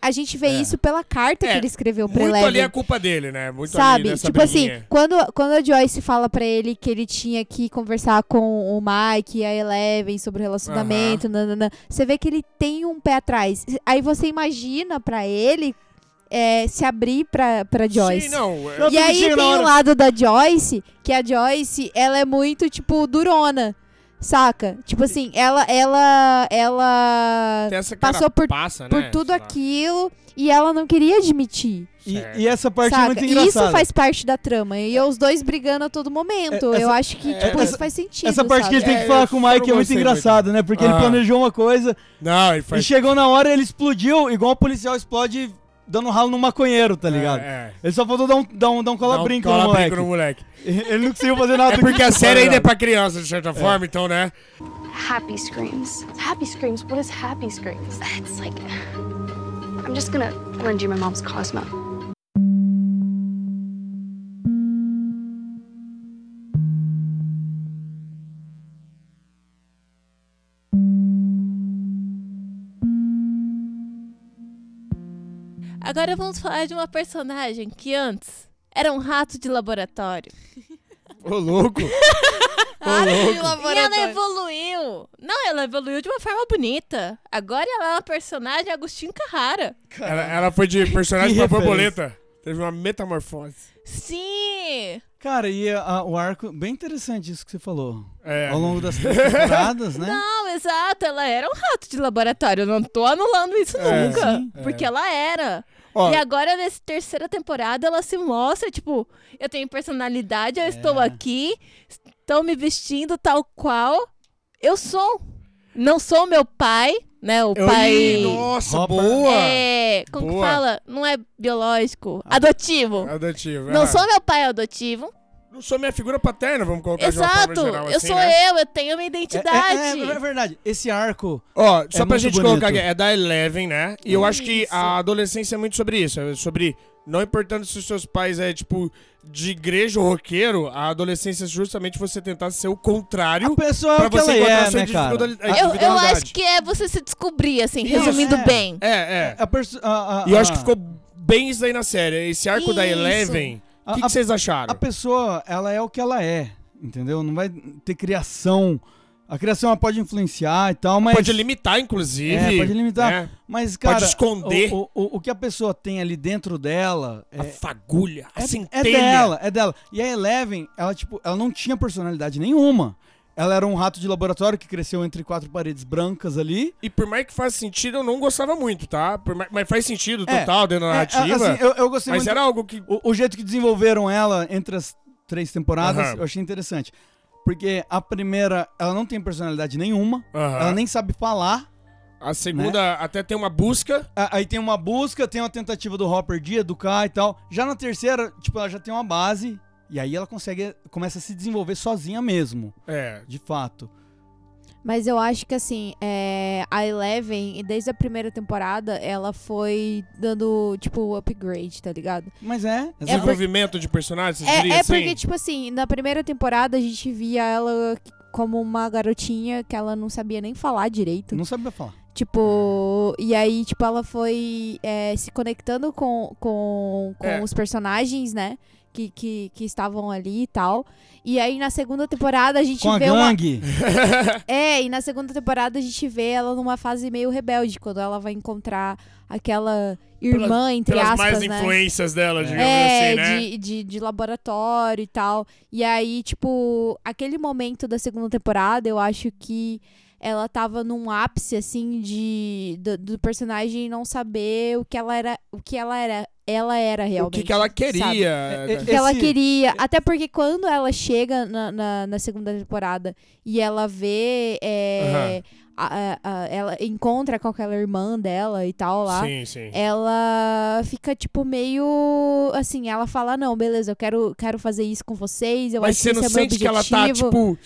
a gente vê É. isso pela carta É, que ele escreveu pra Muito ali é culpa dele, né? Muito Sabe? Tipo assim, briguinha. quando, quando a Joyce fala pra ele que ele tinha que conversar com o Mike e a Eleven sobre o relacionamento, nanana, você vê que ele tem um pé atrás. Aí você imagina pra ele é, se abrir pra, pra Joyce. Sim, não. Não, E aí tem o lado da Joyce, que a Joyce, ela é muito, tipo, durona. Saca? Tipo assim, ela ela ela passou por- passa, por né? tudo sei lá. aquilo e ela não queria admitir. E, e essa parte é saca? muito E engraçada. isso faz parte da trama. E os dois brigando a todo momento. É, essa- Eu acho que, tipo, essa- isso faz sentido. Essa parte que ele sabe? tem que É, falar com o não Mike é muito engraçado, né? Porque ele Ah. planejou uma coisa Não, ele e faz... chegou na hora ele explodiu, igual o policial explode dando ralo no maconheiro, tá ligado? É, é. Ele só faltou dar um, dar um, dar um cola-brinco Dá um no moleque. cola-brinco no moleque. Ele não conseguiu fazer nada. É porque que- a série ainda é ligado? pra criança, de certa forma, então, né? Happy screams. Happy screams? What is happy screams? It's like. I'm just gonna lend you my mom's Cosmo. Agora vamos falar de uma personagem que antes era um rato de laboratório. <laughs> Ô, louco. <laughs> Ah, de E ela evoluiu. Não, ela evoluiu de uma forma bonita. Agora ela é uma personagem Agostinho Carrara. Ela, ela foi de personagem Que pra referência. borboleta. Teve uma metamorfose. Sim! Cara, e a- o arco, bem interessante isso que você falou. É. Ao longo das três temporadas, né? Não, exato, ela era um rato de laboratório. Eu não tô anulando isso É, nunca. sim, porque ela era. Ó, E agora, nessa terceira temporada, ela se mostra, tipo, eu tenho personalidade, eu estou É. aqui, estão me vestindo tal qual eu sou. Não sou meu pai, né? O eu pai. Ih, Nossa, boa. É, como que Boa. fala? Não é biológico, adotivo. Adotivo. Não ah. sou meu pai adotivo. Não sou minha figura paterna, vamos colocar de uma Exato. forma geral eu assim, sou né? eu, eu tenho minha É, identidade. é- é- é verdade. Esse arco. Ó, só É pra muito gente bonito. colocar aqui, é da Eleven, né? E eu acho que a adolescência é muito sobre isso. É sobre, não importando se os seus pais é, tipo, de igreja ou roqueiro, a adolescência é justamente você tentar ser o contrário A pessoa é pra o que você ela encontrar é, sua né, cara? A- eu, eu acho que é você se descobrir, assim, Isso. resumindo É. bem. É, é. a a- a- E eu acho a- que ficou bem isso aí na série. Esse arco da Isso. Eleven, o que, A- que vocês acharam? A pessoa, ela é o que ela é, entendeu? Não vai ter criação. A criação pode influenciar e tal, mas. Pode limitar, inclusive. É, pode limitar. né? Mas, cara. esconder. O, o, o que a pessoa tem ali dentro dela. A É, fagulha, a é, é centelha. dela, é dela. E a Eleven, ela, tipo, ela não tinha personalidade nenhuma. Ela era um rato de laboratório que cresceu entre quatro paredes brancas ali. E por mais que faça sentido, eu não gostava muito, tá? Mais- mas faz sentido É, total dentro da É, narrativa. assim, eu, eu gostei mas muito. era algo que. O, o jeito que desenvolveram ela entre as três temporadas, Aham. eu achei interessante. Porque a primeira, ela não tem personalidade nenhuma. Aham. Ela nem sabe falar. A segunda Né? até tem uma busca. Aí tem uma busca, tem uma tentativa do Hopper de educar e tal. Já na terceira, tipo, ela já tem uma base. E aí ela consegue, começa a se desenvolver sozinha mesmo, É. de fato. Mas eu acho que assim, é, a Eleven, desde a primeira temporada, ela foi dando, tipo, upgrade, tá ligado? Mas é, por- Desenvolvimento de personagens, É, é assim? porque, tipo assim, na primeira temporada a gente via ela como uma garotinha que ela não sabia nem falar direito. não sabia falar. Tipo, e aí, tipo, ela foi é, se conectando com, com, com É. os personagens, né? Que, que, que estavam ali e tal. E aí, na segunda temporada, a gente Com a vê uma. gangue. <laughs> É, e na segunda temporada a gente vê ela numa fase meio rebelde, quando ela vai encontrar aquela irmã, entre Pelas aspas, mais né? influências dela, digamos É, assim, né? de, de, de laboratório e tal. E aí, tipo, aquele momento da segunda temporada, eu acho que ela tava num ápice, assim, de do, do personagem não saber o que ela era, o que ela era, ela era O realmente. que, que ela queria. É, é, O que ela queria. Até porque quando ela chega na, na, na segunda temporada e ela vê é, a- a- ela encontra com aquela irmã dela e tal lá. Sim, sim. Ela fica, tipo, meio. Assim, ela fala: Não, beleza, eu quero, quero fazer isso com vocês. Eu Mas acho você que não esse é sente que ela tá, objetivo." tipo,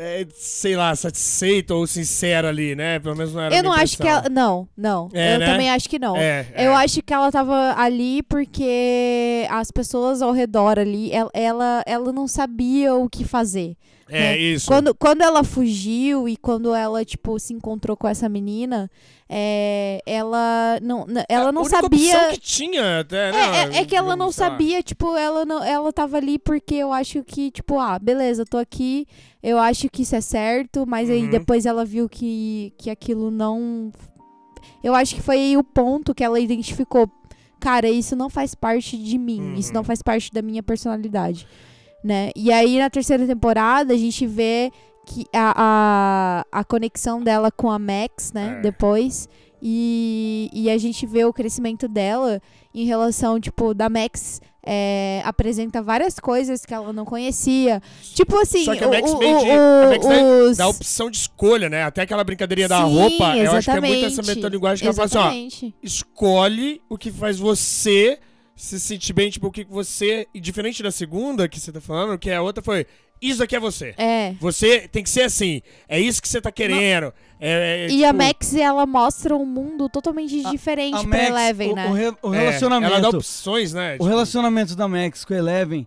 é, sei lá, satisfeita ou sincera ali, né? Pelo menos não era Eu não acho que ela. Não, não. É, eu né? também acho que não. É, Eu é. acho que ela tava ali porque as pessoas ao redor ali, ela, ela, ela não sabia o que fazer. É, né? isso. Quando, quando ela fugiu e quando ela, tipo, se encontrou com essa menina, é, ela não, ela não a única sabia. que tinha até, né? É, é, é que ela não sabia, tipo, ela não, ela tava ali porque eu acho que, tipo, ah, beleza, tô aqui, eu acho que isso é certo, mas aí Uhum. depois ela viu que, que aquilo não. Eu acho que foi aí o ponto que ela identificou. Cara, isso não faz parte de mim, isso Uhum. não faz parte da minha personalidade, né? E aí na terceira temporada a gente vê que a, a, a conexão dela com a Max, né? É. Depois. E, e a gente vê o crescimento dela em relação, tipo, da Max é, apresenta várias coisas que ela não conhecia. Tipo assim, Só que a Max o- o- a Max dá- os... Da opção de escolha, né? Até aquela brincadeirinha da Sim, roupa, eu acho que é muito essa exatamente. metalinguagem que ela fala assim, ó, Exatamente. escolhe o que faz você se sentir bem, tipo, o que você. E diferente da segunda que você tá falando, que a outra foi. Isso aqui é você. É. Você tem que ser assim. É isso que você tá querendo. É, é, E a tipo, Max, ela mostra um mundo totalmente diferente A pra Max, Eleven, o, né? o re- o é, relacionamento. Ela dá opções, né? O Tipo, relacionamento da Max com a Eleven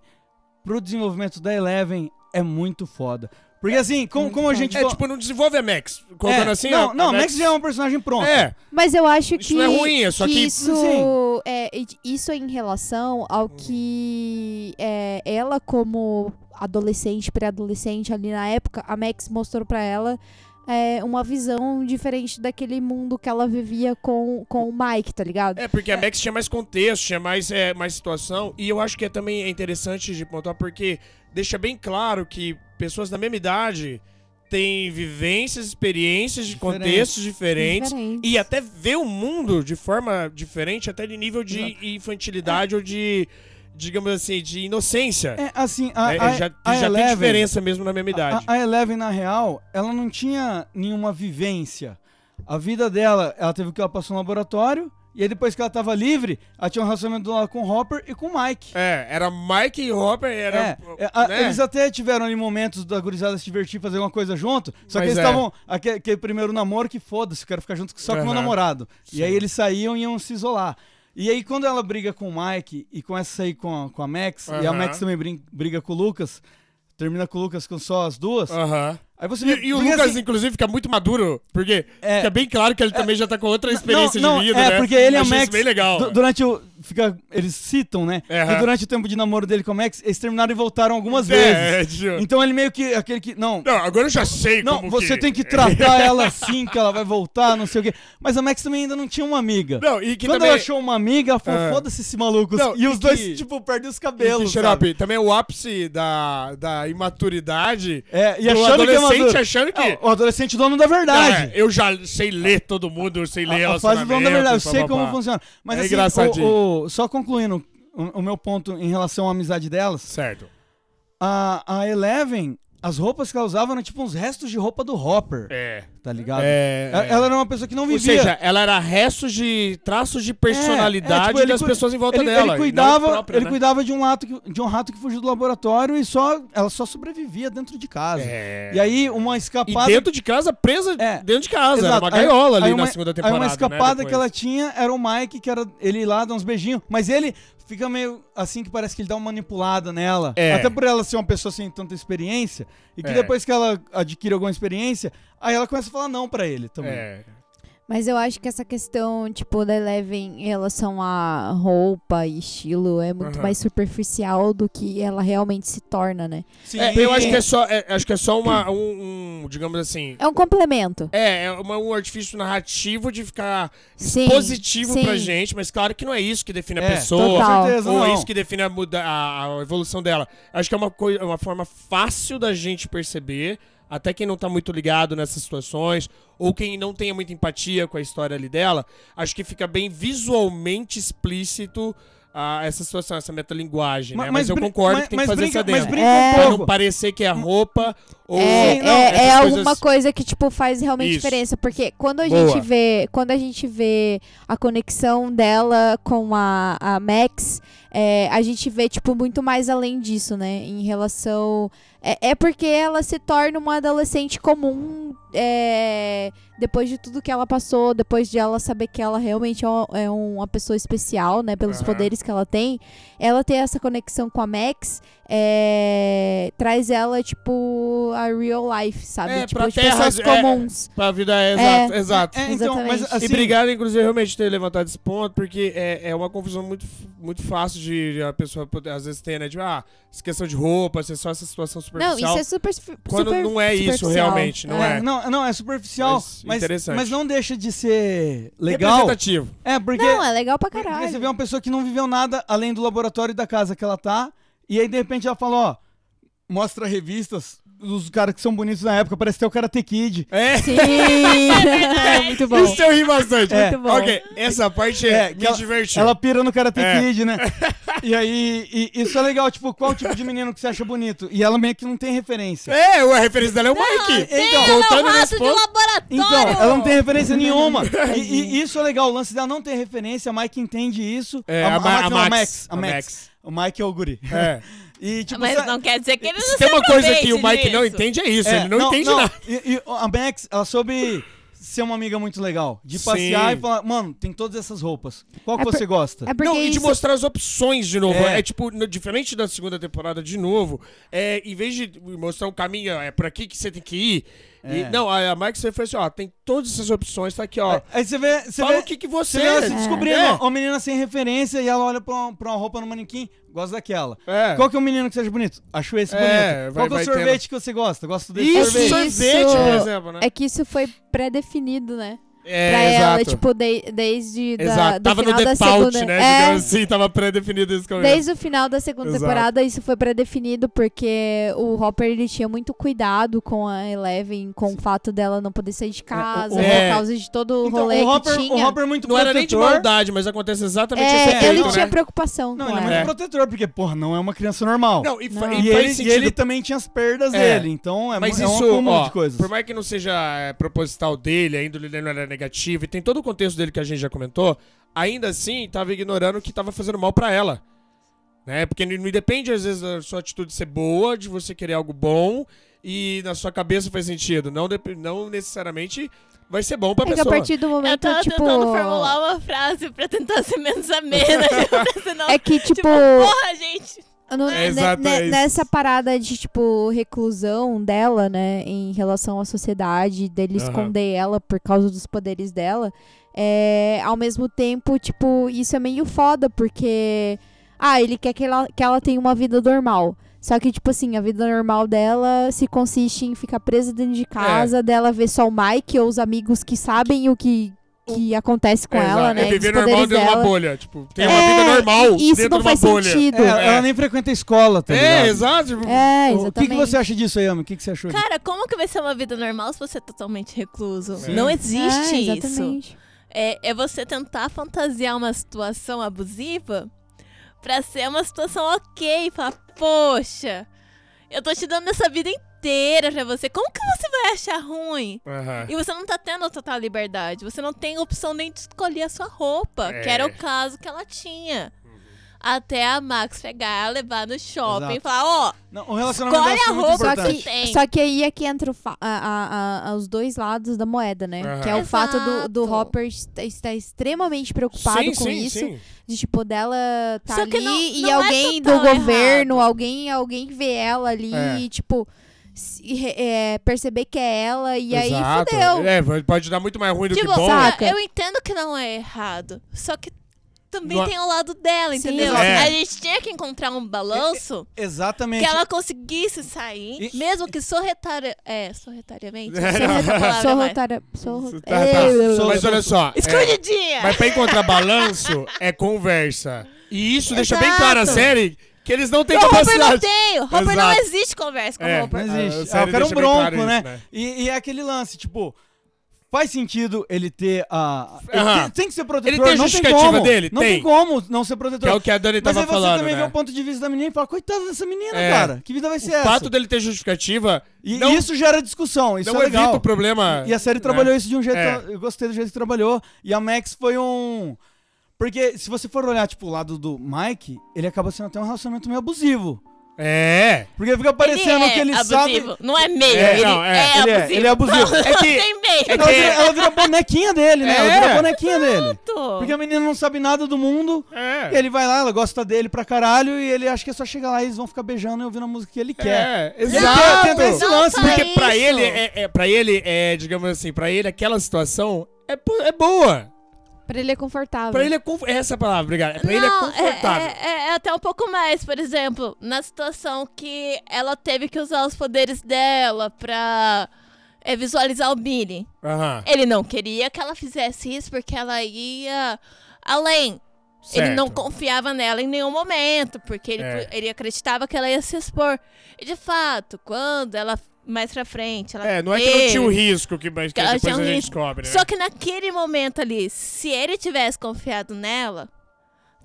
pro desenvolvimento da Eleven é muito foda. Porque assim, como, como a gente É, tipo, não desenvolve a Max. Colocando É, assim, não, a- não, a a Max já é um personagem pronto. É, Mas eu acho Isso que, não é ruim, é só que- isso, Sim. é, isso é em relação ao que é, ela, como adolescente, pré-adolescente ali na época, a Max mostrou pra ela é, uma visão diferente daquele mundo que ela vivia com, com o Mike, tá ligado? É, porque a Max tinha mais contexto, tinha mais, é, mais situação. E eu acho que é também é interessante de pontuar, porque deixa bem claro que pessoas da mesma idade têm vivências, experiências de Diferentes. contextos diferentes. Diferentes. E até vê o mundo de forma diferente, até de nível de infantilidade ou de, digamos assim, de inocência. É, assim, a, É, a, já a já tem Eleven- diferença mesmo na mesma idade. A, a Eleven, na real, ela não tinha nenhuma vivência. A vida dela, ela teve o que ela passou no laboratório, e aí depois que ela tava livre, ela tinha um relacionamento dela com o Hopper e com o Mike. É, era Mike e Hopper, era. É, é, a- né? Eles até tiveram ali momentos da gurizada se divertir, fazer alguma coisa junto. Só que Mas eles é. estavam. Aquele, aquele primeiro namoro que foda-se, eu quero ficar junto só com o meu namorado. Sim. E aí eles saíam e iam se isolar. E aí, quando ela briga com o Mike e começa a sair com a, com a Max, e a. Max também brin- briga com o Lucas, termina com o Lucas com só as duas. Aham. Aí você vê. E, e o Lucas, assim, inclusive, fica muito maduro, porque É. fica bem claro que ele também já tá com outra experiência não, de vida, é, né? porque ele e a Max. bem legal. du- durante o. Fica, eles citam, né? Aham. Que durante o tempo de namoro dele com a Max, eles terminaram e voltaram algumas É, vezes. é, Então ele meio que. Aquele que. Não, Não, agora eu já sei Não, como você que... tem que tratar <laughs> ela assim, que ela vai voltar, não sei o quê. Mas a Max também ainda não tinha uma amiga. Não, e que Quando também... ela achou uma amiga, ela falou, Ah. foda-se esse maluco. Não, e os e dois, que- tipo, perdem os e que, cabelos, sabe? up, também o ápice da, da imaturidade É, e do achando que é adolescente achando que... Não, o adolescente dono da Não, verdade. é, eu já sei ler todo mundo, eu sei ler a, a fase do dono da verdade, eu sei como funciona. Mas É assim, engraçadinho. o- o- só concluindo o, o meu ponto em relação à amizade delas, Certo. a, a Eleven, as roupas que ela usava eram tipo uns restos de roupa do Hopper, É. tá ligado? É, Ela, é. ela era uma pessoa que não Ou vivia... seja, ela era restos de traços de personalidade É, é, tipo, das pessoas em volta ele, dela. e Ele cuidava, própria, ele né? cuidava de um, rato que, de um rato que fugiu do laboratório e só ela só sobrevivia dentro de casa. É. E aí uma E escapada dentro de casa, presa É. dentro de casa. Era Exato. uma gaiola Aí- ali aí na uma- segunda temporada. Aí uma escapada né, que ela tinha era o Mike, que era ele lá dar uns beijinhos, mas ele fica meio assim que parece que ele dá uma manipulada nela. É. Até por ela ser uma pessoa sem tanta experiência e que É. depois que ela adquire alguma experiência, aí ela começa a falar não pra ele também. É. Mas eu acho que essa questão, tipo, da Eleven em relação a roupa e estilo é muito Aham. mais superficial do que ela realmente se torna, né? Sim, É, eu acho que é só, é, acho que é só uma, um, um, digamos assim, É um complemento. é, é uma- um artifício narrativo de ficar Sim, positivo sim. pra gente, mas claro que não é isso que define a É, pessoa. total. Com certeza, Ou não. isso que define a, muda, a, a evolução dela. Acho que é uma, coisa, uma forma fácil da gente perceber, até quem não tá muito ligado nessas situações, ou quem não tenha muita empatia com a história ali dela, acho que fica bem visualmente explícito a essa situação, essa metalinguagem, Ma- né? Mas, eu brin- concordo mas- que tem que mas fazer brinca- isso mas dentro. brinca É. um Pra não parecer que é roupa ou... É, não, é, é coisas- alguma coisa que, tipo, faz realmente Isso. diferença. Porque quando a Boa. gente vê. Quando a gente vê a conexão dela com a, a Max, é, a gente vê, tipo, muito mais além disso, né? Em relação. É, é porque ela se torna uma adolescente comum é, depois de tudo que ela passou, depois de ela saber que ela realmente é uma, é uma pessoa especial, né? Pelos Aham. poderes que ela tem. Ela ter essa conexão com a Max é, traz ela, tipo, a real life, sabe? É, tipo, pra de terra, pessoas é, comuns. Pra vida, é, É. exato, exato. É, então, mas assim, e obrigado, inclusive, realmente ter levantado esse ponto, porque é, é uma confusão muito, muito fácil de a pessoa poder, às vezes ter, né? Tipo, ah, essa questão de roupa, ser só essa situação superficial. Não, isso é super, super Quando não é isso realmente, não é. não, não, é superficial, Mas mas, interessante. mas não deixa de ser legal. Representativo. É, porque, Não, é legal pra porque caralho. você vê uma pessoa que não viveu nada além do laboratório da casa que ela tá, e aí de repente ela fala, ó, mostra revistas dos caras que são bonitos na época, parece até o Karate Kid. É, Sim, <laughs> é muito bom. isso eu ri bastante. É. Muito bom. Ok, essa parte é, É, que me ela- divertiu. Ela pira no Karate É. Kid, né? <laughs> E aí, e- isso é legal, tipo, qual tipo de menino que você acha bonito? E ela meio que não tem referência. É, a referência dela é o Mike. Então, voltando Rato nesse de ponto. laboratório! Então, ela não tem referência <laughs> nenhuma. E, e isso é legal, o lance dela não ter referência, a Mike entende isso. É, a, Ma- Mike a não, Max. A Max. O Mike é o guri. É. E, tipo, Mas não quer dizer que ele não Se se tem uma coisa que o Mike não entende, é isso. é, ele não, entende nada. E, e a Max, ela soube ser uma amiga muito legal. De Sim. passear e falar, mano, tem todas essas roupas. Qual que É por- você gosta? É porque Não, e de isso... mostrar as opções de novo. É, É. tipo, no- diferente da segunda temporada, de novo, é, em vez de mostrar um caminho, é por aqui que você tem que ir. E- É. não, a, a Mike você foi assim, ó, tem todas essas opções, tá aqui, ó. Aí você vê, você Fala vê, o que, que você você vê ela se descobrindo, É. uma menina sem referência e ela olha pra uma, pra uma roupa no manequim, gosta daquela. É. Qual que é o menino que seja bonito? Acho esse É, bonito. vai- Qual que é o sorvete que você gosta? Gosto desse Isso, sorvete. sorvete, Isso. por exemplo, né? É que isso foi pré-definido, né? É, pra ela, exato. tipo, de- desde da, Exato. do Tava no final da default, segunda... né? É, assim, tava pré-definido esse começo. Desde o final da segunda Exato. temporada, isso foi pré-definido porque o Hopper ele tinha muito cuidado com a Eleven, com o fato dela não poder sair de casa, o- é. por causa de todo o Então, rolê o Hopper, que tinha. o Hopper é muito Não era nem de protetor. maldade, mas acontece exatamente esse é, efeito, ele né? tinha preocupação Não, ele é ela. muito É. protetor, porque, porra, não é uma criança normal. Não, e, Não. e e, ele, e sentido ele também tinha as perdas É. dele, então é, Mas é um isso, acúmulo ó, de coisas. por mais que não seja é, proposital dele, a índole dele não era negativa, e tem todo o contexto dele que a gente já comentou, ainda assim tava ignorando que tava fazendo mal pra ela. Né? Porque não depende, às vezes, da sua atitude ser boa, de você querer algo bom, e na sua cabeça faz sentido. Não, não necessariamente vai ser bom pra É que a pessoa. partir do Eu momento, tava tipo... tentando formular uma frase pra tentar ser <laughs> menos amena. <laughs> <laughs> senão, É que, tipo... tipo, porra, É, exato, é nessa parada de, tipo, reclusão dela, né, em relação à sociedade, dele Aham. esconder ela por causa dos poderes dela, é, ao mesmo tempo, tipo, isso é meio foda, porque, ah, ele quer que ela, que ela tenha uma vida normal. Só que, tipo assim, a vida normal dela se consiste em ficar presa dentro É. de casa, dela ver só o Mike ou os amigos que sabem o que, que acontece com É, ela, né? É viver normal dentro de uma bolha. Tipo, tem É, uma vida normal Isso dentro não de uma faz bolha. sentido. É, ela É. nem frequenta a escola, tá É, exato. tipo, É, O exatamente. que, que você acha disso aí, Ami? O que, que você achou? disso? Cara, como que vai ser uma vida normal se você é totalmente recluso? Sim. Não É, existe isso. exatamente. É, é você tentar fantasiar uma situação abusiva pra ser uma situação ok. Falar, poxa, eu tô te dando essa vida inteira pra você. Como que você vai achar ruim? aham. E você não tá tendo a total liberdade. Você não tem opção nem de escolher a sua roupa, que era É. o caso que ela tinha. Até a Max pegar, levar no shopping Exato. e falar, ó, Não, o relacionamento Escolhe a roupa Só que, Tem. só que aí é que entra a- a- a- os dois lados da moeda, né? Aham. Que é o fato do, do Exato. Hopper estar, extremamente preocupado Sim, com sim, isso. sim. De, tipo, dela tá ali que não- e não é alguém do total governo, errado. alguém, alguém vê ela ali É. e, tipo, se- é, perceber que é ela e aí Exato. fudeu. É, pode dar muito mais ruim do Tipo, que bom. saca? eu entendo que não é errado. Só que também Não- tem o lado dela, Sim, entendeu? exato. É. A gente tinha que encontrar um balanço Exatamente. que ela conseguisse sair, E- mesmo que sorretaria... É, sorretariamente. <laughs> É, Sorreta não. a palavra Sou mais. rotária. Sou... Tá, tá. Ei, Mas olha só. é, Escondidinha! mas pra encontrar balanço é conversa. E isso deixa bem Exato. claro a série que eles não têm o Hopper não capacidade. tem! O Hopper não Exato. existe conversa com É. o Hopper. Não existe. Ah, eu quero um bronco, claro isso, né? né? E, e é aquele lance, tipo, faz sentido ele ter a. Ele Aham. tem, tem que ser protetor, Ele tem a não tem justificativa como. dele? Não Tem. tem como não ser protetor. Que é o que a Dani Mas tava aí você falando, também né? vê o ponto de vista da menina e fala, coitada dessa menina, É. cara. Que vida vai ser O essa? fato dele ter justificativa E não, isso gera discussão, isso não é legal. evita o problema. E a série né? trabalhou isso de um jeito. É. Eu gostei do jeito que trabalhou. E a Max foi um. Porque se você for olhar, tipo, o lado do Mike, ele acaba sendo até um relacionamento meio abusivo. É. Porque fica parecendo ele é que ele abusivo. sabe. Não é meio, É, ele, não, é. é, Ele é- abusivo. ele é abusivo. Não, É que- tem meio. é Ela vira, ela vira bonequinha dele, né? Ela É. vira bonequinha dele. Porque a menina não sabe nada do mundo. É. E ele vai lá, ela gosta dele pra caralho. E ele acha que é só chegar lá e eles vão ficar beijando e ouvindo a música que ele quer. É, Ele exato. quer- tem até esse Não lance, faz né? Porque pra isso. ele, é, é, pra ele, é, digamos assim, pra ele aquela situação é, é boa. Pra ele é confortável. Pra ele é conf... Essa é a palavra, obrigado. Pra ele é Não, confortável. É, é- é até um pouco mais, por exemplo, na situação que ela teve que usar os poderes dela pra é, visualizar o Billy. Aham. Ele não queria que ela fizesse isso porque ela ia além. Ele não certo. confiava nela em nenhum momento, porque ele, É. ele acreditava que ela ia se expor. E de fato, quando ela mais pra frente, ela É, não é que não tinha o risco que, mas que depois um a gente descobre, né? Só que naquele momento ali, se ele tivesse confiado nela,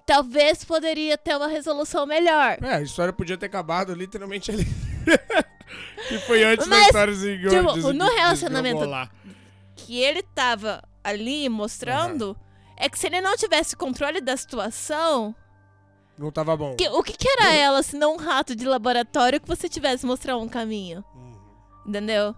talvez poderia ter uma resolução melhor. É, a história podia ter acabado literalmente ali. <laughs> que foi antes da Mas, história se tipo, des- no relacionamento-. Que ele tava ali mostrando é que se ele não tivesse controle da situação, Não tava bom. que- o que, que era ela se não um rato de laboratório que você tivesse mostrar um caminho? Entendeu?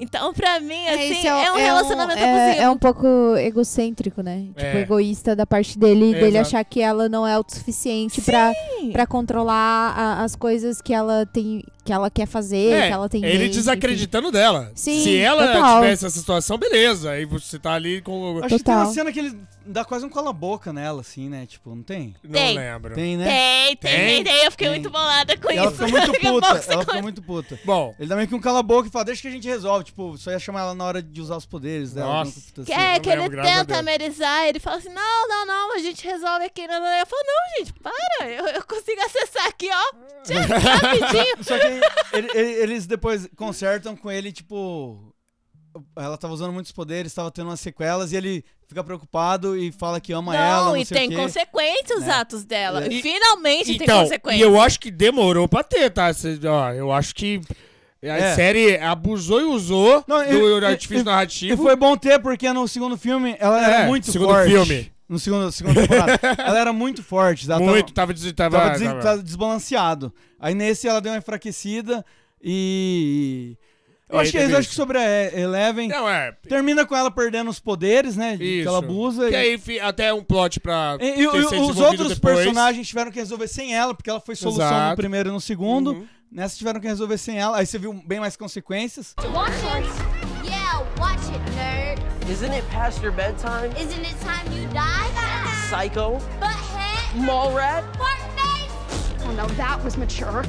Então, pra mim, assim, esse é, um relacionamento é, abusivo. é um pouco egocêntrico, né? Tipo, É. egoísta da parte dele, É, dele exato. achar que ela não é autossuficiente pra, pra controlar a- as coisas que ela tem, que ela quer fazer, É, que ela tem é ele mente, desacreditando dela. Sim, Se ela total. tivesse essa situação, beleza. Aí você tá ali com. Acho que tem Total. uma cena que ele dá quase um cola-boca nela, assim, né? Tipo, não tem? Não Tem. lembro. Tem, né? Tem, tem, Tem? tem. Eu fiquei Tem. muito bolada com ela isso. fica muito <laughs> puta. Ela conta. fica muito puta. Bom, Ele dá meio que um cala-boca e fala, deixa que a gente resolve. Tipo, só ia chamar ela na hora de usar os poderes dela. Nossa. coisa Que assim. é, não que ele tenta Deus. amenizar, ele fala assim, não, não, não, a gente resolve aqui. Não, não. Eu falo, não, gente, para, eu, eu consigo acessar aqui, ó, <laughs> rapidinho. Só que ele- ele- eles depois consertam com ele, tipo. Ela tava usando muitos poderes, tava tendo umas sequelas, e ele fica preocupado e fala que ama ela. Não, Não e sei tem o quê. consequências os né? atos dela. E- Finalmente tem então, e consequências. eu acho que demorou pra ter, tá? Cê- ó, eu acho que a É. série abusou e usou Não, do e- artifício e- narrativo. E foi bom ter, porque no segundo filme ela era É, muito segundo forte. filme. No segundo, segunda temporada. <laughs> ela era muito forte. Ela Muito, tava, des- tava, Tava, des- tava- tava desbalanceado. Aí nesse ela deu uma enfraquecida e. Eu acho que, eu acho isso. que sobre a Eleven. Não, é. Termina com ela perdendo os poderes, né? de- Que Isso. ela abusa. Que e- aí até um plot pra. E, e- e os outros depois. personagens tiveram que resolver sem ela, porque ela foi solução Exato. no primeiro e no segundo. Uhum. Nessa tiveram que resolver sem ela. Aí você viu bem mais consequências. Watch it. Yeah, watch it, nerd. Isn't it past your bedtime? Isn't it time you die? Psycho? Butthead. Mallrat? Fart face. Oh no, that was mature.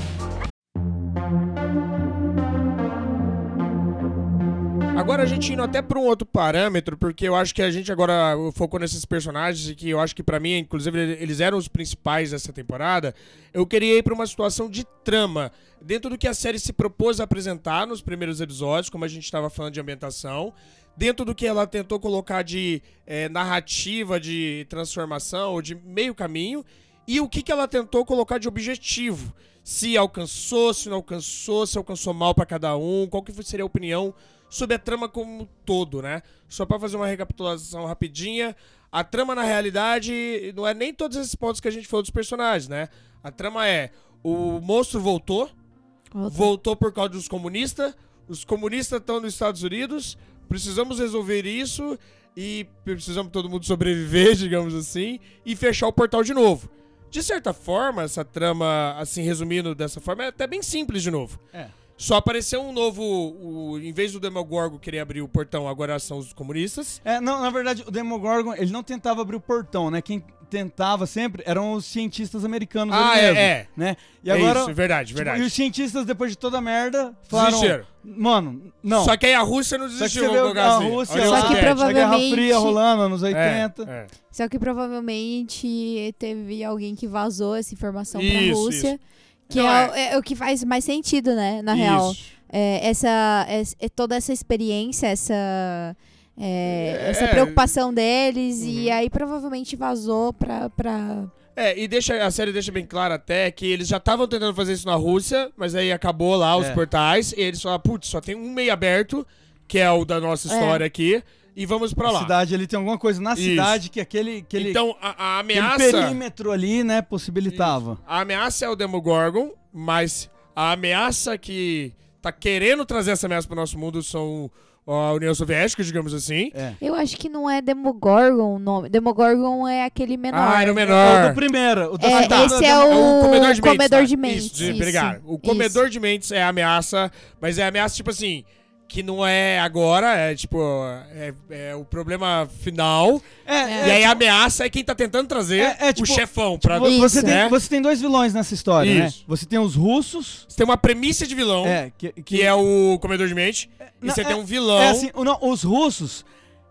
Agora a gente indo até pra um outro parâmetro, porque eu acho que a gente agora focou nesses personagens e que eu acho que pra mim, inclusive, eles eram os principais dessa temporada. Eu queria ir pra uma situação de trama, dentro do que a série se propôs a apresentar nos primeiros episódios, como a gente estava falando de ambientação, dentro do que ela tentou colocar de eh, narrativa, de transformação, ou de meio caminho, e o que, que ela tentou colocar de objetivo. Se alcançou, se não alcançou, se alcançou mal pra cada um, qual que seria a opinião sobre a trama como um todo, né? Só pra fazer uma recapitulação rapidinha, a trama na realidade não é nem todos esses pontos que a gente falou dos personagens, né? A trama é o monstro voltou, Voltou. voltou por causa dos comunistas, os comunistas estão nos Estados Unidos, precisamos resolver isso e precisamos todo mundo sobreviver, <laughs> digamos assim, e fechar o portal de novo. De certa forma, essa trama, assim, resumindo dessa forma, é até bem simples de novo. É. Só apareceu um novo. O, em vez do Demogorgon querer abrir o portão, agora são os comunistas. É, não, na verdade, o Demogorgon, ele não tentava abrir o portão, né? Quem tentava sempre eram os cientistas americanos Ah, é, mesmo, é. né? E É agora, isso, verdade, tipo, verdade. e os cientistas, depois de toda a merda, falaram... Desistiram. Mano, não. Só que aí a Rússia não Só que desistiu, você vê a assim. Rússia Só que Soviética. a Guerra provavelmente- Fria rolando nos É, 80. é. Só que provavelmente teve alguém que vazou essa informação pra Isso, Rússia. isso. Que é, é. o- é o que faz mais sentido, né? Na real. Isso. É, essa, é- é toda essa experiência, essa, é, É. essa preocupação deles. E Uhum. aí provavelmente vazou pra. pra... É, e deixa, a série deixa bem claro até que eles já estavam tentando fazer isso na Rússia, mas aí acabou lá os É. portais, e eles falaram, putz, só tem um meio aberto, que é o da nossa É. história aqui, e vamos pra A lá. cidade ali tem alguma coisa na Isso. cidade que aquele, aquele, Então, a, a ameaça... perímetro ali, né, possibilitava. A ameaça é o Demogorgon, mas a ameaça que tá querendo trazer essa ameaça pro nosso mundo são a União Soviética, digamos assim. É. Eu acho que não é Demogorgon o nome. Demogorgon é aquele menor. Ah, era o É o menor. do primeiro. O da É, segunda- esse é o, comedor de mentes. comedor tá? de mentes. Isso, de- isso. obrigado. O Isso. comedor de mentes é a ameaça, mas é a ameaça, tipo assim, que não é agora, é tipo, é, é o problema final. É, é, e aí a ameaça é quem tá tentando trazer É, é, o tipo, chefão pra. Vo- você, Isso. tem, né? você tem dois vilões nessa história, né? Você tem os russos, Você tem uma premissa de vilão, é, que, que é o comedor de mente, e não, você tem um vilão. É assim, não, os russos,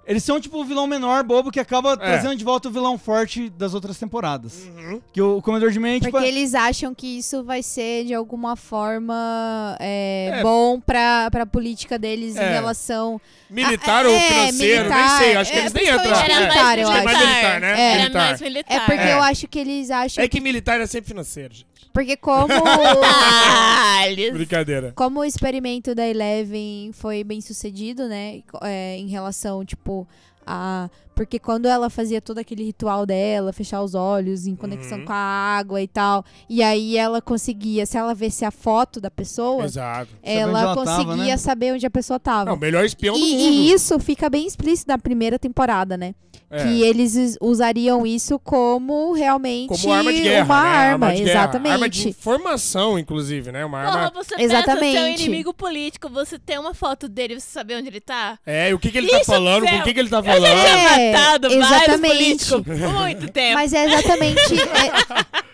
eles são tipo o vilão menor, bobo, que acaba trazendo de volta o vilão forte das outras temporadas. Uhum. Que o, Comedor de Mente... Porque tipo, eles acham que isso vai ser, de alguma forma, é, É. bom pra, pra política deles em É. relação. Militar Ah, ou é, financeiro, militar, nem sei. Acho que é, eles nem entram. Era é. militar, mais eu Acho que é mais militar, né? É. Militar. mais militar. É porque É. eu acho que eles acham. É que militar é sempre financeiro, gente. Porque como. <laughs> Brincadeira. Como o experimento da Eleven foi bem sucedido, né? é, em relação, tipo, a. Porque quando ela fazia todo aquele ritual dela, fechar os olhos em conexão Uhum. com a água e tal, e aí ela conseguia, se ela visse a foto da pessoa, Exato. ela, ela tava, conseguia né? saber onde a pessoa tava. Não, o melhor espião do E, mundo. e isso fica bem explícito na primeira temporada, né? É. Que eles us- usariam isso como realmente Como arma de guerra, uma né? arma, de guerra. exatamente. Arma de informação, inclusive, né? Uma Porra, arma... você Exatamente. pensa seu inimigo político, você tem uma foto dele, você sabe onde ele tá? É, e o que, que ele tá Isso, falando, com Zé. o que, que ele tá falando. tinha É, matado vários exatamente. muito <laughs> tempo. Mas é exatamente,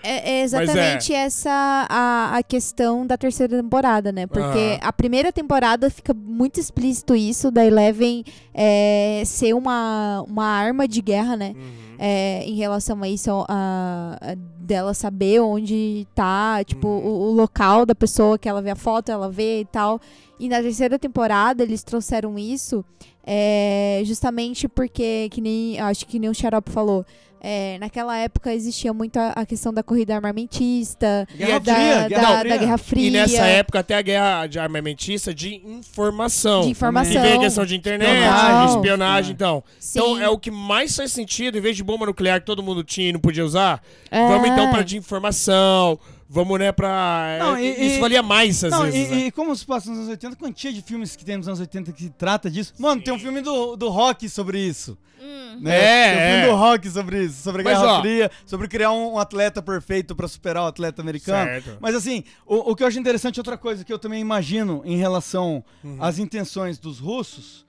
é, é- é exatamente é. essa a, a questão da terceira temporada, né? Porque Aham. a primeira temporada fica muito explícito isso da Eleven é, ser uma, uma arma de guerra, né? Uhum. É, em relação a isso, a, a dela saber onde tá, tipo, Uhum. o, o local da pessoa que ela vê a foto, ela vê e tal. E na terceira temporada eles trouxeram isso é, justamente porque, que nem, acho que nem o Xarope falou, é, naquela época existia muito a, a questão da corrida armamentista, Guerra da, Fria, da, Guerra da Fria. Guerra Fria. E nessa época até a guerra de armamentista de informação. De informação. E vem a questão de internet, Espionagem. de espionagem, então. Sim. Então é o que mais faz sentido, em vez de bomba nuclear que todo mundo tinha e não podia usar, É. vamos então pra de informação, vamos, né, pra... Não, é, e- isso e- valia mais, às Não, vezes, e, né? e como se passa nos anos 80, quantia de filmes que tem nos anos 80 que trata disso. Mano, tem um filme do, do Rock sobre isso. Hum. Né? É, tem um filme é. do Rock sobre isso, sobre a Mas, Guerra ó, Fria, sobre criar um, um atleta perfeito pra superar o atleta americano. Certo. Mas assim, o, o que eu acho interessante, outra coisa que eu também imagino em relação Uhum. às intenções dos russos,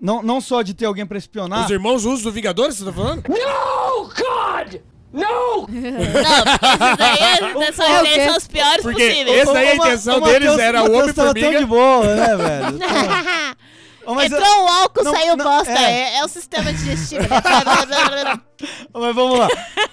não, não só de ter alguém pra espionar. Os irmãos russos do Vingadores, você tá falando? Não, esses daí esses É o quê? são os piores Porque possíveis. esse daí a intenção deles era o Matheus tava tão Homem-Formiga. de boa, né, velho? <laughs> Entrou o álcool, não, saiu não, bosta. é. É. é o sistema digestivo. né? <laughs> mas vamos lá.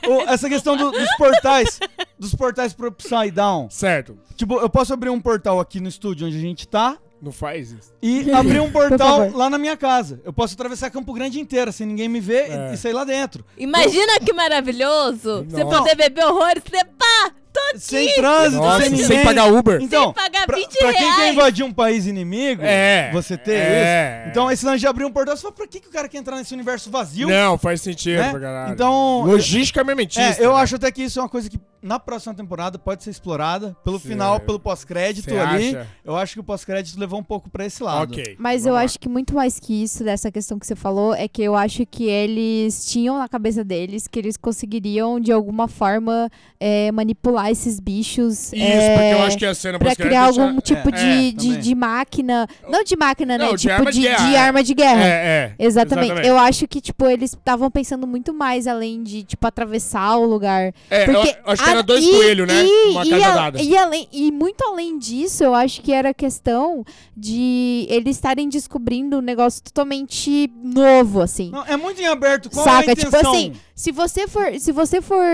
O- essa questão do- dos portais, dos portais pro Upside Down. Certo. Tipo, eu posso abrir um portal aqui no estúdio onde a gente tá Não faz isso. e <laughs> abrir um portal favor. lá na minha casa. Eu posso atravessar Campo Grande inteira sem ninguém me ver e- É. e, sair lá dentro. Imagina que maravilhoso. Você Nossa. poder beber horrores. Você pá, tô aqui. Sem trânsito, Nossa, sem sem, ninguém. pagar Uber. Então, pagar pra, 20 pra quem quer invadir um país inimigo, É, você ter é. isso. Então, esse lance de abrir um portal, você fala, pra que, que o cara quer entrar nesse universo vazio? Não, faz sentido né? pra caralho. Então, Logística armamentista. É, eu né? acho até que isso é uma coisa que na próxima temporada pode ser explorada pelo Cê- final, pelo pós-crédito ali. acha? Eu acho que o pós-crédito levou um pouco pra esse lado. Ok. Mas vamos eu lá. acho que muito mais que isso, dessa questão que você falou, é que eu acho que eles tinham na cabeça deles que eles conseguiriam, de alguma forma, é, manipular esses bichos. Isso, porque eu é, acho que a cena Pra criar deixa- algum tipo é, de, é, de, também. de máquina. Não de máquina, né? Não, de tipo arma de de, de é. arma de guerra. É, é. Exatamente. Eu acho que, tipo, eles estavam pensando muito mais além de, tipo, atravessar o lugar. É, eu Porque acho que era dois coelhos, né? E, Uma e, cajadada. a- e, além, e muito além disso, eu acho que era questão de eles estarem descobrindo um negócio totalmente novo, assim. Não, é muito em aberto. Qual Saca? é a Tipo intenção? assim, se você for, se você for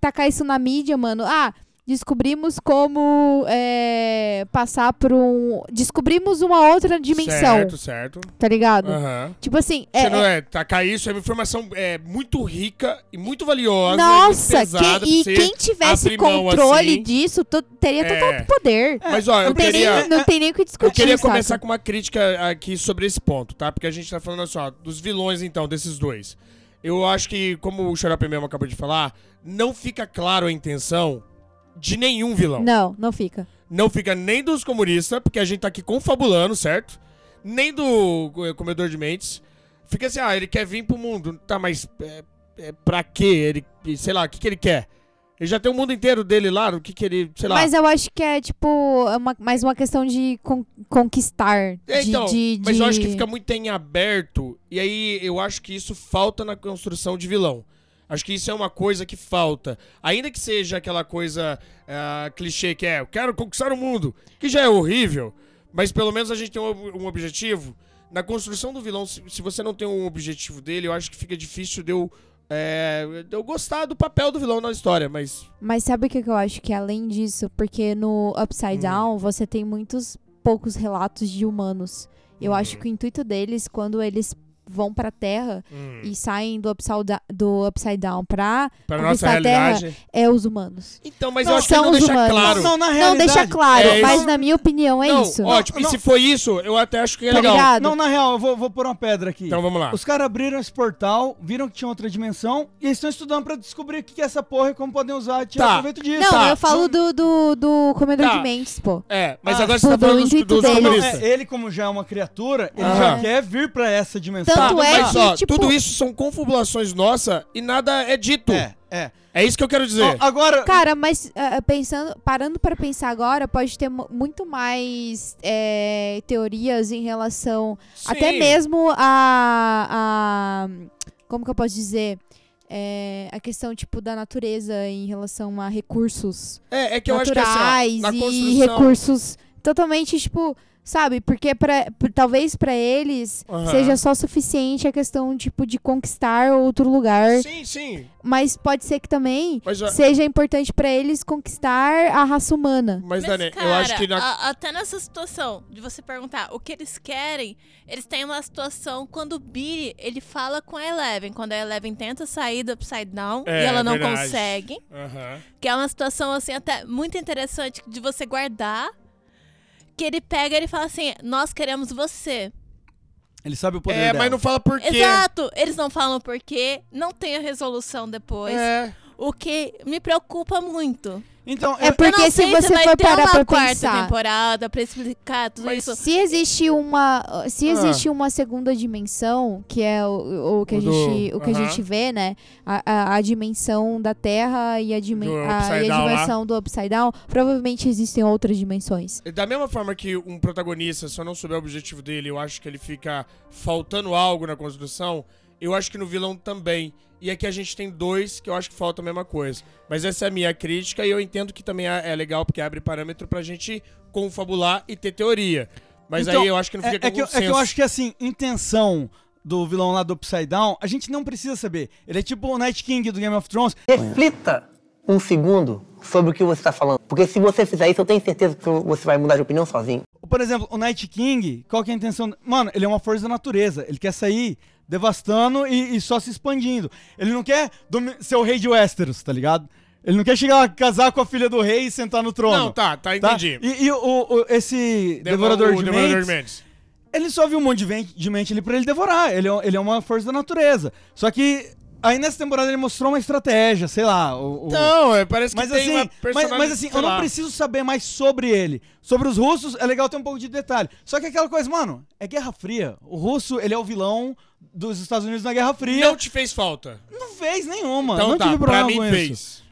tacar isso na mídia, mano, ah, descobrimos como é, passar por um. Descobrimos uma outra dimensão, Certo, certo. tá ligado? Aham. Tipo assim, é, Você não é, Tacar isso é uma informação é, muito rica e muito valiosa. Nossa, e pesada que- e quem tivesse mão controle assim. disso teria É. total poder. Mas ó, eu não, tem queria. nem, não tem nem o que discutir. Eu queria saca? começar com uma crítica aqui sobre esse ponto, tá? Porque a gente tá falando assim, ó, dos vilões, então, desses dois. Eu acho que, como o Xarope mesmo acabou de falar, não fica claro a intenção de nenhum vilão. Não, não fica. Não fica nem dos comunistas, porque a gente tá aqui confabulando, certo? Nem do eh, comedor de mentes. Fica assim, ah, ele quer vir pro mundo. Tá, mas é, é, pra quê? Ele, sei lá, o que, que ele quer? Ele já tem o mundo inteiro dele lá, o que, que ele, sei lá. Mas eu acho que é, tipo, é uma, mais uma questão de con- conquistar. É, de, então, de- mas eu acho que de- fica muito em aberto, e aí eu acho que isso falta na construção de vilão. Acho que isso é uma coisa que falta. Ainda que seja aquela coisa ah, clichê que é, eu quero conquistar o mundo, que já é horrível, mas pelo menos a gente tem um, um objetivo. Na construção do vilão, se, se você não tem um objetivo dele, eu acho que fica difícil de eu, é, de eu gostar do papel do vilão na história, mas... Mas sabe o que, eu acho? Que além disso, porque no Hum. Upside Down você tem muitos poucos relatos de humanos. Eu Hum. acho que o intuito deles, quando eles vão pra Terra hum, e saem do Upside, Da- do upside Down pra, pra nossa a Terra, realidade... é os humanos. Então, mas Não, eu acho que são não os deixa humanos. claro. Não, na Não realidade. deixa claro, é mas na minha opinião é não, isso. ótimo. Não, E se for isso, eu até acho que é Tá legal. ligado? Não, na real, eu vou, vou pôr uma pedra aqui. Então vamos lá. Os caras abriram esse portal, viram que tinha outra dimensão e eles estão estudando pra descobrir o que que é essa porra e como podem usar e tirar Tá. proveito disso. Não, Tá, eu falo do, do, do comedor Tá. de mentes, pô. É, mas Ah, agora você tá tipo, do falando dos, intuito dos dele. Não, comunistas. é, ele, como já é uma criatura, ele Aham. já quer vir pra essa dimensão. Tanto Tá, é mas que, ó, tipo- tudo isso são confabulações nossas e nada é dito. É, é. É isso que eu quero dizer. Ó, agora, Cara, mas ah, pensando, parando para pensar agora, pode ter mu- muito mais é, teorias em relação até Sim. mesmo a, a como que eu posso dizer É, a questão tipo da natureza em relação a recursos É, é que eu acho que assim, naturais ó, na e construção... recursos totalmente tipo sabe porque para talvez pra eles Aham. seja só suficiente a questão tipo de conquistar outro lugar Sim, sim. mas pode ser que também seja importante pra eles conquistar a raça humana. mas, Mas, Dani, cara, eu acho que na... a- até nessa situação de você perguntar o que eles querem, eles têm uma situação quando o Billy, ele fala com a Eleven, quando a Eleven tenta sair do Upside Down É, e ela não verdade. consegue, Aham. que é uma situação assim até muito interessante de você guardar, que ele pega e ele fala assim, nós queremos você. ele sabe o poder É, dela. mas não fala por quê. Exato, eles não falam por quê, não tem a resolução depois, É. o que me preocupa muito. Então, É eu- porque eu não se sei você vai for parar uma pra quarta pensar- temporada pra explicar tudo Mas- isso. Se existe uma, se Ah. existe uma segunda dimensão, que é o, o que, a O do- gente, o que a aham. gente vê, né? A, a, a dimensão da Terra e a, dimen a, e a Down lá. dimensão do Upside Down, provavelmente existem outras dimensões. Da mesma forma que um protagonista, se eu não souber o objetivo dele, eu acho que ele fica faltando algo na construção, eu acho que no vilão também. E aqui a gente tem dois que eu acho que falta a mesma coisa. Mas essa é a minha crítica e eu entendo que também é é legal porque abre parâmetro pra gente confabular e ter teoria. Mas Então, aí eu acho que não é, fica é com que, eu- é que eu acho que assim, intenção do vilão lá do Upside Down, a gente não precisa saber. Ele é tipo o Night King do Game of Thrones. Reflita um segundo sobre o que você está falando. Porque se você fizer isso, eu tenho certeza que você vai mudar de opinião sozinho. Por exemplo, o Night King, qual que é a intenção? Mano, ele é uma força da natureza. Ele quer sair devastando e, e só se expandindo. Ele não quer ser o rei de Westeros, tá ligado? Ele não quer chegar a casar com a filha do rei e sentar no trono. Não, tá, tá, tá? entendi. E, e o, o- esse Deva- devorador, o de, Devorador mentes, de Mentes. ele só viu um monte de, mente ali pra ele devorar. Ele é, ele é uma força da natureza. Só que aí nessa temporada ele mostrou uma estratégia, sei lá. O, o- Não, é, parece que mas tem assim, uma mas, personagem... mas assim, sei eu não lá. preciso saber mais sobre ele. Sobre os russos, é legal ter um pouco de detalhe. Só que aquela coisa, mano, é Guerra Fria. O russo, ele é o vilão dos Estados Unidos na Guerra Fria. Não te fez falta. Não fez nenhuma. Então não tá, tive pra problema mim com fez. isso.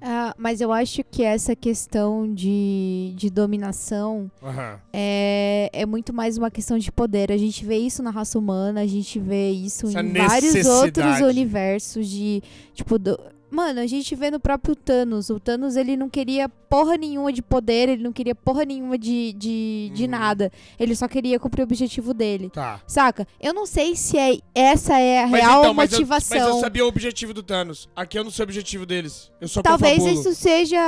Ah, mas eu acho que essa questão de, de dominação Aham. é, é muito mais uma questão de poder. A gente vê isso na raça humana, a gente vê isso Essa em vários outros universos de, tipo, do- mano, a gente vê no próprio Thanos. O Thanos, ele não queria porra nenhuma de poder, ele não queria porra nenhuma de, de, de nada. Ele só queria cumprir o objetivo dele. Tá. Saca? Eu não sei se é, essa é a Mas real então, mas eu- motivação. Mas eu, sabia o objetivo do Thanos. Aqui eu não sei o objetivo deles. Eu só Talvez confabulo. isso seja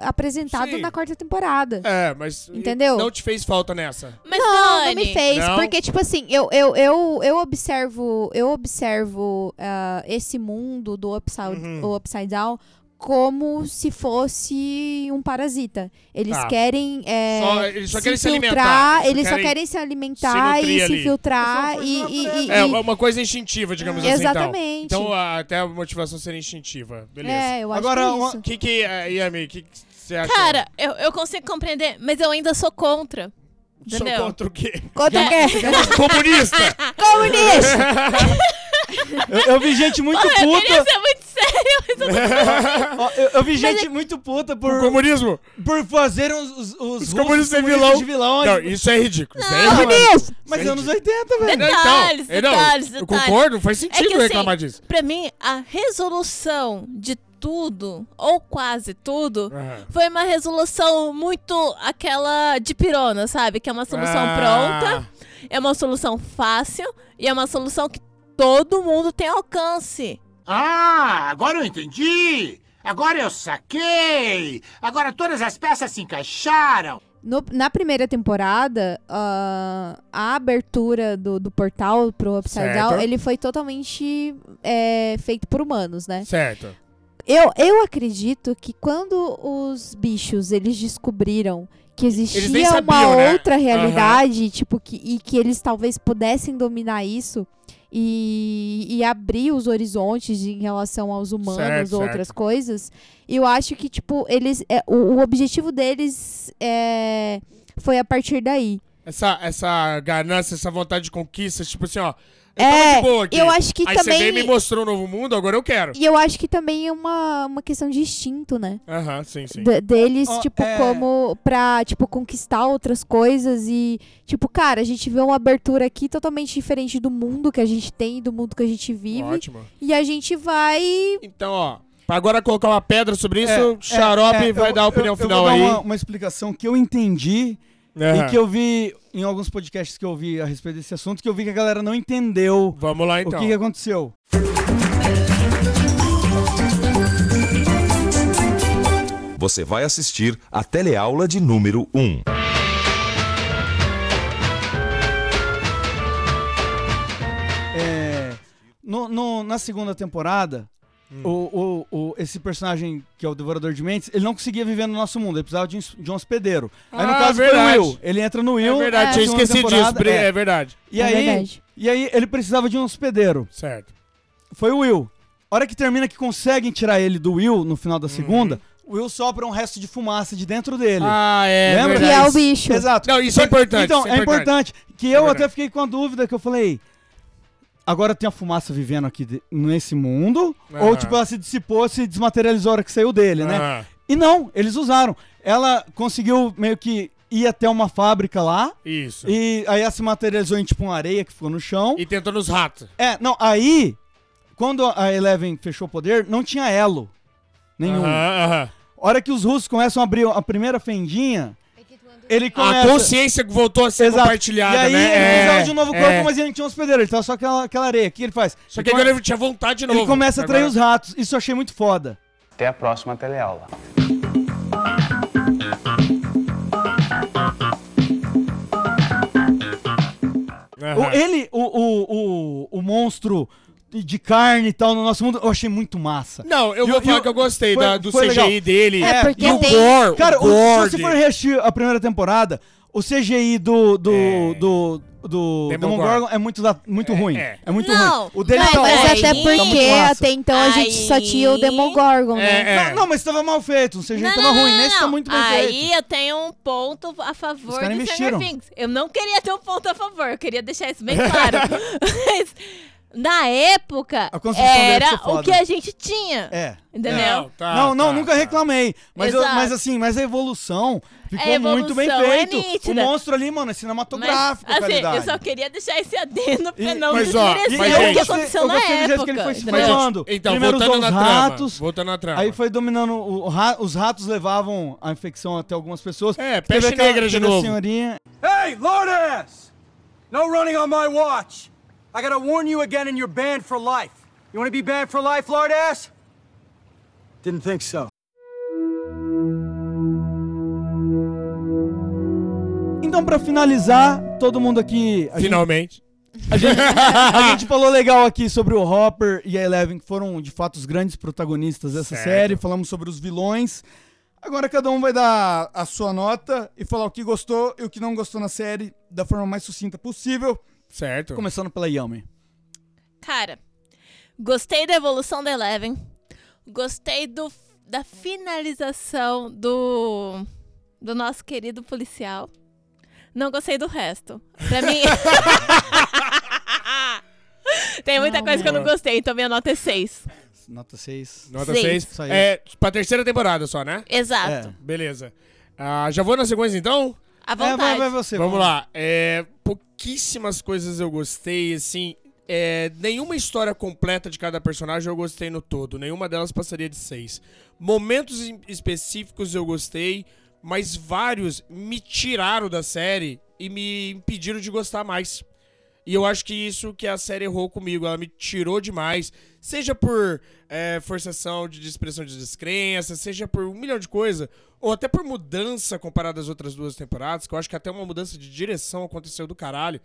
apresentado Sim. na quarta temporada. É, mas. Entendeu? Não te fez falta nessa. Mas, não, Dani, não me fez, Não? porque tipo assim, eu, eu, eu, eu observo, eu observo ah, esse mundo do upside, Uhum. Upside down como se fosse um parasita. Eles Tá. querem é, Só- eles só querem se filtrar, alimentar, eles só eles só querem querem se se alimentar nutrir e se ali. filtrar e, e, e- É, e- uma uma coisa instintiva, digamos assim. então. Exatamente. Então, a- até a motivação seria instintiva. Beleza. É, eu acho Agora, que é. O que que, eh, Yami, o que que você acha? Cara, eu, eu consigo compreender, mas eu ainda sou contra. Sou Entendeu? contra o quê? Contra o quê? <laughs> Comunista! Comunista! <laughs> Eu, eu vi gente muito Porra, eu queria puta. ser muito sério, mas eu <laughs> não eu, eu vi gente muito puta O por, comunismo? por fazer os, os, os Os comunistas é vilão. de vilão. Não, isso é ridículo. Isso é Não, ridículo. mas, mas Isso é anos 80, velho. Não, Detalhes, então, eu não, detalhes, eu detalhes. concordo, não faz É sentido que, assim, reclamar disso. Pra mim, a resolução de tudo, ou quase tudo, Aham. foi uma resolução muito aquela de pirona, sabe? Que é uma solução Ah. pronta, é uma solução fácil e é uma solução que todo mundo tem alcance. Ah, agora eu entendi! Agora eu saquei! Agora todas as peças se encaixaram! No- na primeira temporada, ah, a abertura do, do portal pro Upside Certo. Down, ele foi totalmente é, feito por humanos, né? Certo. Eu, eu acredito que quando os bichos, eles descobriram que existia nem uma sabiam, né? outra realidade, tipo, que, e que eles talvez pudessem dominar isso e, e abrir os horizontes em relação aos humanos Certo, ou outras certo. coisas, eu acho que, tipo, eles. é, o, o objetivo deles é, foi a partir daí. Essa, essa ganância, essa vontade de conquista, tipo assim, ó. Eu É, tava de boa aqui. eu acho que Aí você também- veio e me mostrou um novo mundo, agora eu quero. E eu acho que também é uma, uma questão de instinto, né? Aham, sim, sim. de- deles, Ó, tipo, é- como pra, tipo, conquistar outras coisas e, tipo, cara, a gente vê uma abertura aqui totalmente diferente do mundo que a gente tem, do mundo que a gente vive. Ótimo. E a gente vai. Então, ó, pra agora colocar uma pedra sobre isso, É, Xarope é, é, vai eu- dar a opinião eu- final eu vou aí. dar uma, uma explicação que eu entendi E que eu vi em alguns podcasts que eu vi a respeito desse assunto, que eu vi que a galera não entendeu Vamos lá então. o que, que aconteceu. Você vai assistir a teleaula de número 1. É, no- no- na segunda temporada, Hum. o, o- o- esse personagem que é o Devorador de Mentes, ele não conseguia viver no nosso mundo, ele precisava de um, de um hospedeiro. Aí no Ah, caso verdade. foi o Will. Ele entra no Will. É verdade, tinha esquecido disso. é. É verdade. E, É aí, verdade. e aí ele precisava de um hospedeiro. Certo. Foi o Will. A hora que termina que conseguem tirar ele do Will no final da segunda, o Will sopra um resto de fumaça de dentro dele. Uhum. Ah, é. Lembra? Que verdade. é o bicho. Exato. Não, isso é Só- importante, Então, isso é importante. Que eu verdade. até fiquei com a dúvida que eu falei. Agora tem a fumaça vivendo aqui de- nesse mundo? Aham. Ou tipo, ela se dissipou, se desmaterializou a hora que saiu dele, né? Aham. E não, eles usaram. Ela conseguiu meio que ir até uma fábrica lá. Isso. E aí ela se materializou em tipo uma areia que ficou no chão. E tentou nos ratos. É, não, aí, quando a Eleven fechou o poder, não tinha elo nenhum. Aham, aham. A hora que os russos começam a abrir a primeira fendinha, ele começa... A consciência voltou a ser Exato. compartilhada, E aí né? ele É, precisava de um novo corpo, é. mas ele não tinha um hospedeiro, ele tava só aquela, aquela areia. O que ele faz? Só que ele, agora come- ele tinha vontade de novo. ele começa a atrair Agora- os ratos. Isso eu achei muito foda. Até a próxima teleaula. O, ele, o, o, o, o monstro de- de carne e tal no nosso mundo, eu achei muito massa. Não, eu E vou falar e que eu gostei foi- da- do CGI legal. dele. É, porque e o tem- gore, Cara, o o- gore se você for reassistir a primeira temporada, o CGI do, do, É. do, do Demogorgon. É muito, da- muito É, ruim. é. É, muito Não, ruim. O dele mas tá Mas aí- ótimo, até tá porque massa. até então a gente só tinha o Aí- Demogorgon, né? É, é. Não, não, mas tava mal feito. O CGI Não, tava não, ruim. não, Nesse tá muito bem Aí feito. eu tenho um ponto a favor de investiram. Stranger Things. Eu não queria ter um ponto a favor, eu queria deixar isso bem claro. <laughs> Mas Na época, era o que a gente tinha. É. Entendeu? não, não, nunca reclamei. Mas, eu- mas assim, mas a evolução ficou A muito bem evolução é feito. o nítida. monstro ali, mano, é cinematográfico, Mas, a assim, qualidade. eu só queria deixar esse adendo pra não mas, ó, desmerecer mas, o que aconteceu eu na gostei do jeito época. que ele foi se. Então, Primeiro voltando na os trama, ratos, voltando na trama. Aí foi dominando. o ra- os ratos levavam a infecção até algumas pessoas. É, peste aquela- negra de novo. senhorinha. Hey, Lourdes! No running on my watch. I gotta warn you again, and you're banned for life. You wanna be banned for life, Lourdes? Didn't think so. Então, pra finalizar, todo mundo aqui. a gente- Finalmente. A gente, <laughs> a gente falou legal aqui sobre o Hopper e a Eleven, que foram de fato os grandes protagonistas dessa Certo. série. Falamos sobre os vilões. Agora cada um vai dar a sua nota e falar o que gostou e o que não gostou na série da forma mais sucinta possível. Certo. Começando pela Yami. Cara, gostei da evolução da Eleven. Gostei do, da finalização do, do nosso querido policial. Não gostei do resto. Pra mim. <laughs> Tem muita coisa que eu não gostei, então minha nota é 6. Nota 6. Nota Seis. 6. Isso aí. É, pra terceira temporada só, né? Exato. É. Beleza. Ah, já vou na sequência então? À É, vai, vontade. vai você. Vamos lá. É, pouquíssimas coisas eu gostei, assim. é, nenhuma história completa de cada personagem eu gostei no todo. Nenhuma delas passaria de seis. Momentos específicos eu gostei, mas vários me tiraram da série e me impediram de gostar mais. E eu acho que isso que a série errou comigo. Ela me tirou demais. Seja por é, forçação de expressão de descrença, seja por um milhão de coisas. Ou até por mudança comparada às outras duas temporadas, que eu acho que até uma mudança de direção aconteceu do caralho.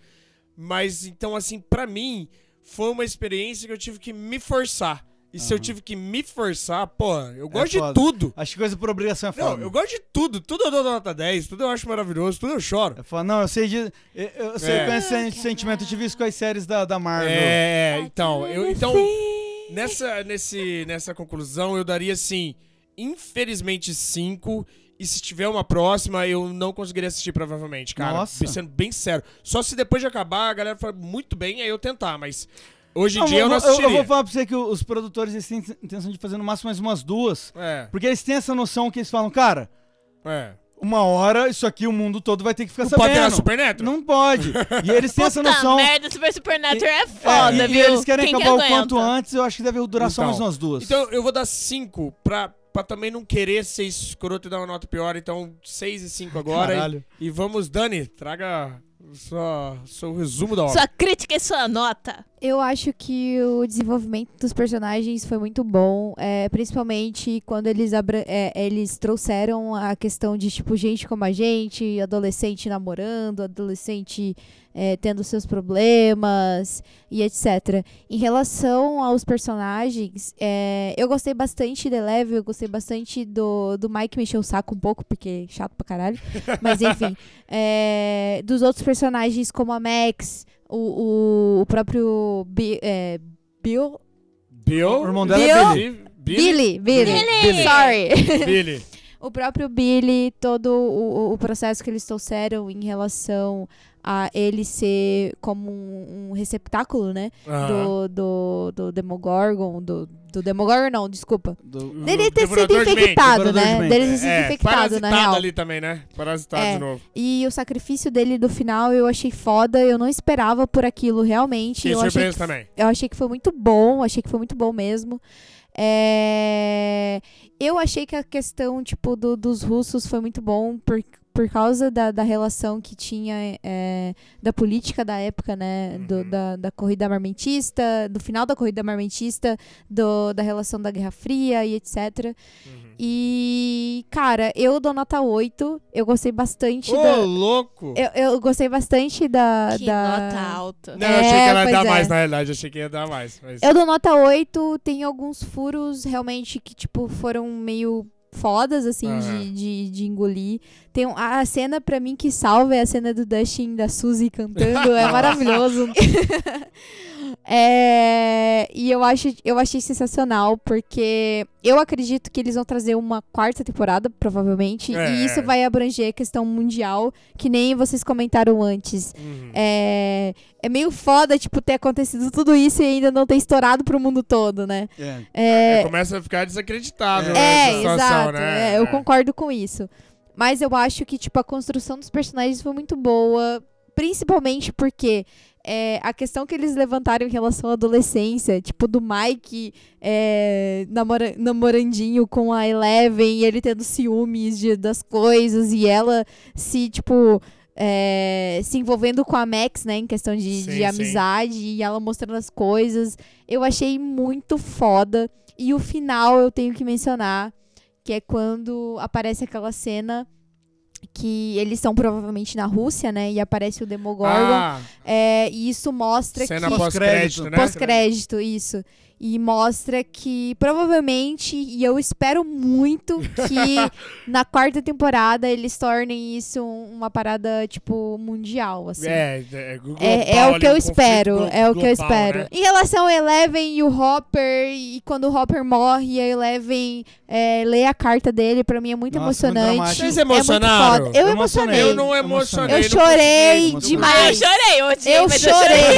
Mas então, assim, pra mim, foi uma experiência que eu tive que me forçar. E se eu tive que me forçar, pô, eu gosto de tudo. Acho que coisa por obrigação é Não, foda. eu gosto de tudo. Tudo eu dou nota 10, tudo eu acho maravilhoso, tudo eu choro. É foda. Não, eu sei de. Eu, eu sei É. com esse sentimento, eu tive isso com as séries da, da Marvel. É, então, eu, então nessa, nesse, nessa conclusão eu daria assim, infelizmente 5. E se tiver uma próxima, eu não conseguiria assistir, provavelmente, cara. Nossa. Sendo bem sério. Só se depois de acabar a galera for muito bem, aí eu tentar, mas hoje em Não, dia eu não vou- eu, assistiria. vou falar pra você que o- os produtores eles têm intenção de fazer no máximo mais umas duas. É. Porque eles têm essa noção que eles falam, cara, É. uma hora isso aqui o mundo todo vai ter que ficar Não sabendo. pode ter a Supernatural? Não pode. E eles têm <laughs> essa noção. merda, Super Supernatural é É, foda, e, e viu? eles querem Quem que acabar o aguenta? quanto antes, eu acho que deve durar só Então, mais umas duas. Então eu vou dar 5 pra, pra também não querer ser escroto e dar uma nota pior. Então 6 e 5 agora. Caralho. E, e vamos, Dani, traga sua, seu resumo da obra. Sua crítica e sua nota. Eu acho que o desenvolvimento dos personagens foi muito bom, é, principalmente quando eles, é, eles trouxeram a questão de, tipo, gente como a gente, adolescente namorando, adolescente é, tendo seus problemas e etc. Em relação aos personagens, eu gostei bastante de Eleven, eu gostei bastante do, do Mike me encheu o saco um pouco, porque é chato pra caralho. Mas enfim, <laughs> dos outros personagens como a Max, o, o, o próprio Bi- é, Bill. Bill? O irmão dela é Bill? Billy. Billy, Billy. Billy. Sorry. <laughs> Billy. o próprio Billy, todo o, o- o processo que eles trouxeram em relação a ele ser como um, um receptáculo, né? Do, do, do Demogorgon, do, do Demogorgon não, desculpa. Do- Dele ter sido de infectado, de né? mente. Dele ter sido É, infectado, na parasitado ali também, né? Parasitado É. de novo. E o sacrifício dele do final eu achei foda, eu não esperava por aquilo realmente. Fiquei eu achei surpreso que, também. Eu achei que foi muito bom, achei que foi muito bom mesmo. É, Eu achei que a questão, tipo, do- dos russos foi muito bom por, por causa da, da relação que tinha é, da política da época, né? Uhum. Do- da, da corrida armamentista, do final da corrida armamentista, do, da relação da Guerra Fria e etc. Uhum. E, cara, eu dou nota 8. Eu gostei bastante Ô, da. louco! Eu, eu gostei bastante da. Que da... nota alta. Não, eu achei que ela ia dar é. mais, na realidade. Achei que ia dar mais. Mas... Eu dou nota 8. Tem alguns furos realmente que, tipo, foram meio fodas, assim, Aham. de, de, de engolir. Tem um- a cena, pra mim, que salva é a cena do Dustin da Suzy cantando. é <laughs> maravilhoso. <laughs> É, e eu, acho, eu achei sensacional, porque eu acredito que eles vão trazer uma quarta temporada, provavelmente, É. e isso vai abranger a questão mundial, que nem vocês comentaram antes. Uhum. É, é meio foda, tipo, ter acontecido tudo isso e ainda não ter estourado pro mundo todo, né? É. É, Começa a ficar desacreditável é, essa situação, exato. né? é, eu concordo com isso. Mas eu acho que, tipo, a construção dos personagens foi muito boa. Principalmente porque é, a questão que eles levantaram em relação à adolescência, tipo, do Mike é, namora, namorandinho com a Eleven, e ele tendo ciúmes de, das coisas, e ela se, tipo. é, se envolvendo com a Max, né, em questão de, Sim, de sim. amizade, e ela mostrando as coisas. Eu achei muito foda. E o final eu tenho que mencionar, que é quando aparece aquela cena que eles estão provavelmente na Rússia, né? E aparece o Demogorgon. Ah. É, e isso mostra Cena que... pós-crédito, né? Pós-crédito, isso. E mostra que provavelmente, e eu espero muito que <laughs> na quarta temporada eles tornem isso um- uma parada, tipo, mundial, assim. É, é, global É, é o ali, que eu espero, é o que eu espero. né? Em relação ao Eleven e o Hopper, e quando o Hopper morre, a Eleven é, lê a carta dele, pra mim é muito Nossa, muito emocionante. dramático. Vocês É muito emocionaram? Eu, Eu emocionei. Eu não emocionei. Eu chorei demais. Ah, eu chorei, eu odiei, Eu chorei.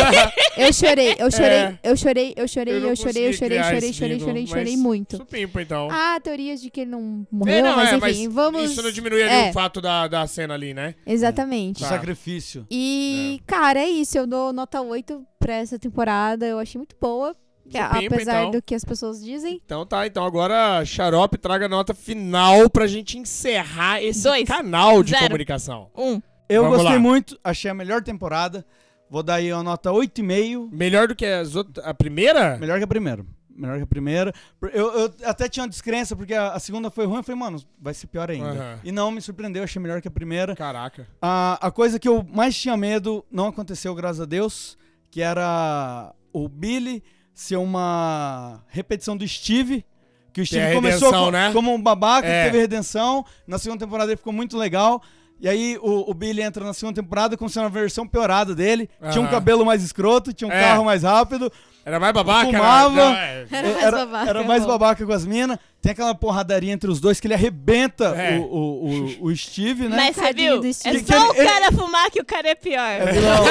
Eu chorei, eu chorei, <laughs> É. eu chorei, eu chorei, Eu eu chorei, eu chorei, chorei, chorei, chorei, chorei muito. Supimpa, então. Ah, teorias de que ele não É, morreu, não, mas é, enfim, mas vamos... Isso não diminui ali É. o fato da, da cena ali, né? Exatamente. Tá. Sacrifício. E, cara, é isso. Eu dou nota 8 pra essa temporada. Eu achei muito boa. Supimpa, apesar então. do que as pessoas dizem. Então tá, então agora Xarope traga a nota final pra gente encerrar esse Dois. canal de Zero. comunicação. Um. Eu Vamos gostei lá. muito, achei a melhor temporada. Vou dar aí uma nota 8,5. Melhor do que as outras, a primeira? Melhor que a primeira. Melhor que a primeira. Eu, eu até tinha uma descrença, porque a, a segunda foi ruim. Eu falei, mano, vai ser pior ainda. Aham. E não, me surpreendeu, achei melhor que a primeira. Caraca. A, a coisa que eu mais tinha medo não aconteceu, graças a Deus, que era o Billy ser uma repetição do Steve. Que o Steve é começou redenção, co- né? como um babaca, É. teve redenção. Na segunda temporada ele ficou muito legal. E aí o, o Billy entra na segunda temporada como sendo uma versão piorada dele. Tinha um Aham. cabelo mais escroto, tinha um É. carro mais rápido. Era mais babaca? né? Fumava. Não, é. Era mais Era, babaca, era mais babaca com as minas. Tem aquela porradaria entre os dois que ele arrebenta É. o, o, o, o Steve, né? Mas você viu? do É só o Ele- cara fumar que o cara é pior. É vilão,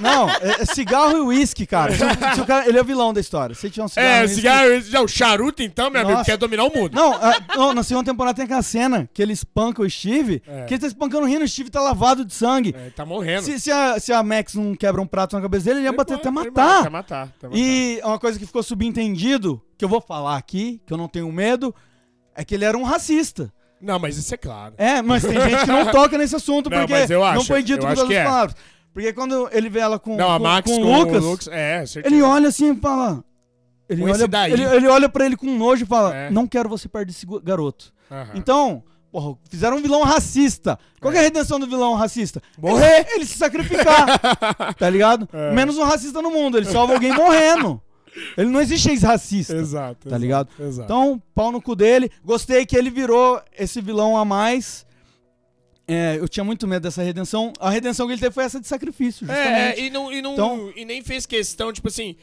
não, não, é, é cigarro e uísque, cara. Se, o- se o cara. Ele é o vilão da história. Se tiver um cigarro. e É, uísque- cigarro, já, o charuto então, meu amigo, Nossa. quer dominar o mundo. Não, a- não, na segunda temporada tem aquela cena que ele espanca o Steve, É. que ele tá espancando rindo, o Steve tá lavado de sangue. É, tá morrendo. Se, se a, se a Max não quebra um prato na cabeça dele, ele ia Ele bater até matar. Até matar. até matar. E uma coisa que ficou subentendido, que eu vou falar aqui, que eu não tenho medo, é que ele era um racista. Não, mas isso é claro. É, mas tem gente que não <laughs> toca nesse assunto Não, porque mas eu não acho, foi dito com acho todas que as é. palavras. Porque quando ele vê ela com, Não, com, Max com com o Lucas, o Lucas, é, certeza. ele olha assim e fala. Ele Com esse olha, daí. ele, ele olha pra ele com nojo e fala: É. Não quero você perto desse gu- garoto. Então, porra, fizeram um vilão racista. Qual é a redenção do vilão racista? Morrer. Ele, ele se sacrificar. <laughs> tá ligado? É. Menos um racista no mundo. Ele salva alguém morrendo. <laughs> Ele não existe ex-racista. Exato. Tá exato, ligado? Exato. Então, pau no cu dele. Gostei que ele virou esse vilão a mais. É, eu tinha muito medo dessa redenção. A redenção que ele teve foi essa de sacrifício, É, justamente. é, e, não, e, não, Então- e nem fez questão, tipo assim,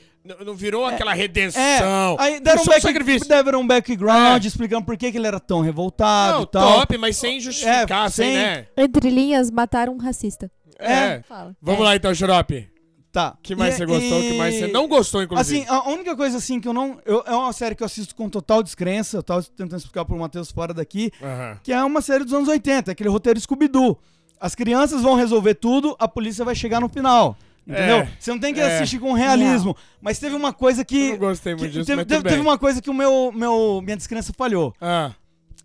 não virou aquela É, redenção. aí deram um, back, sacrifício. deram um background É. explicando por que, que ele era tão revoltado Não, e tal. top, mas sem justificar, É, sem, sem- né? Entre linhas, mataram um racista. É. Fala. Vamos É. lá então, Xarope. Tá. que mais E- você gostou, o que mais você e- não gostou, inclusive? Assim, a única coisa assim que eu não. eu- é uma série que eu assisto com total descrença. Eu tava tentando explicar pro Matheus fora daqui. Aham. Que é uma série dos anos 80, aquele roteiro Scooby-Doo. As crianças vão resolver tudo, a polícia vai chegar no final. Entendeu? É, Você não tem que é. assistir com realismo. Mas teve uma coisa que. Eu não gostei muito que- disso, teve, teve- uma coisa que o meu, meu, minha descrença falhou. Ah.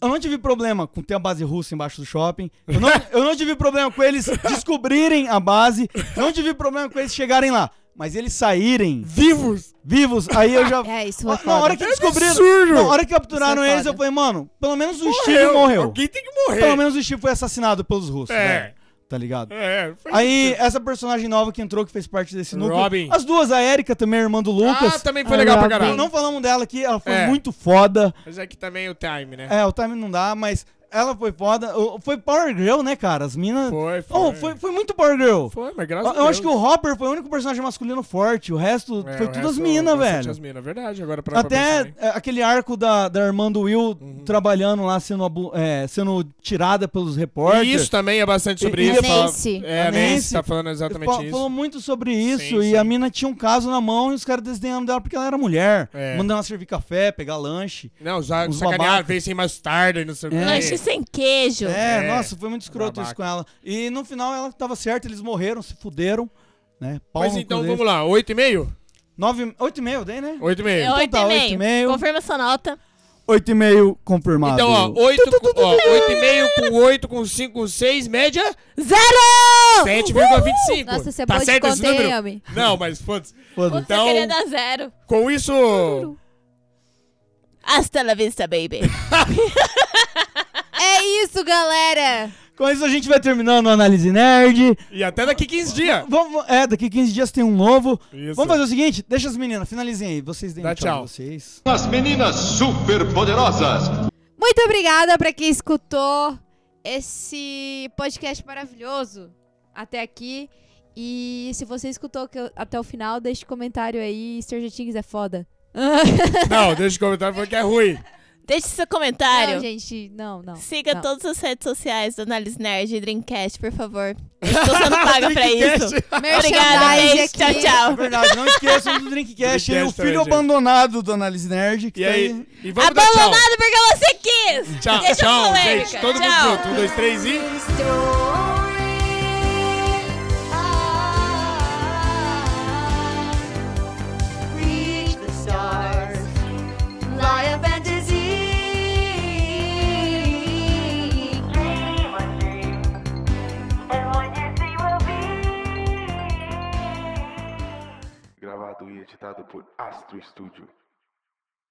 Eu não tive problema com ter a base russa embaixo do shopping. Eu não, eu não tive problema com eles descobrirem a base. Não tive problema com eles chegarem lá. Mas eles saírem vivos. Vivos, aí eu já. <laughs> É, isso Na foi foda. hora que É descobriram. absurdo. Na hora que capturaram é eles, eu falei, mano, pelo menos o Steve morreu. Alguém tem que morrer. Pelo menos o Steve foi assassinado pelos russos, É. velho. Tá ligado? É, foi Aí, essa personagem nova que entrou, que fez parte desse núcleo. Robin. As duas, a Erika também, a irmã do Lucas. Ah, também foi Ah, legal pra Robin. caralho. Não falamos dela aqui, ela foi É. muito foda. Mas é que também o time, né? É, o time não dá, mas Ela foi foda. Foi Power Girl, né, cara? As minas. Foi, Oh, foi. foi, foi muito Power Girl. Foi, mas graças Eu, a eu Deus. acho que o Hopper foi o único personagem masculino forte. O resto É, foi o tudo as resto, minas, bastante velho. As minas, verdade. Agora pra, pra Até hein? é, aquele arco da, da irmã do Will Uhum. trabalhando lá, sendo, é, sendo tirada pelos repórteres. E isso também é bastante sobre E- isso. e- fala- Nancy. É, a A Nancy Nancy tá falando exatamente Fa- isso. Falou muito sobre isso. Sim, e sim. a mina tinha um caso na mão e os caras desdenhando dela porque ela era mulher. É. Mandando ela servir café, pegar lanche. Não, já sacanearam, veio sem mostarda e não sei o É. quê. Lanche sem queijo. É, É. nossa, foi muito escroto isso Babaca. com ela. E no final ela tava certa, eles morreram, se fuderam. Né? Pau Mas no cu então deles. vamos lá, 8 e meio? Nove, oito e meio, dei, né? 8 e meio. É Então oito tá, e oito meio. e meio. Confirma essa nota. Oito e meio confirmado. Então, ó, 8, ó, 8 e meio com 8, com 5, com 6, média Zero! 7,25. Nossa, você tá boa de certo esse número? Yami? Não, mas foda-se. Foda-se. Você Então, queria dar zero. com isso... Hasta la vista, baby. <laughs> É isso, galera! Com isso a gente vai terminando a análise nerd. E até daqui 15 dias. Vamos, é, daqui 15 dias tem um novo. Isso. Vamos fazer o seguinte, deixa as meninas, finalizem aí. Vocês deem Dá tchau. tchau. de vocês. As meninas super poderosas. Muito obrigada pra quem escutou esse podcast maravilhoso até aqui. E se você escutou até o final, deixe um comentário aí. Stranger Things é foda. <laughs> Não, deixa o comentário falando que é ruim. Deixe seu comentário. Não, gente, não, não. Siga não. todas as redes sociais do Análise Nerd e Dreamcast, por favor. <laughs> Estou sendo paga pra isso. <laughs> Obrigada, beijo. Tchau, aqui. É tchau. verdade, não esqueçam do Drinkcast, aí, o Drinkcast também, filho gente. abandonado do Análise Nerd. Que E tá aí? E vamos dar tchau. Abandonado porque você quis. Tchau, Deixa tchau, gente. Todo tchau. mundo junto. Um, dois, três e... Gravado e editado por Astro Studio.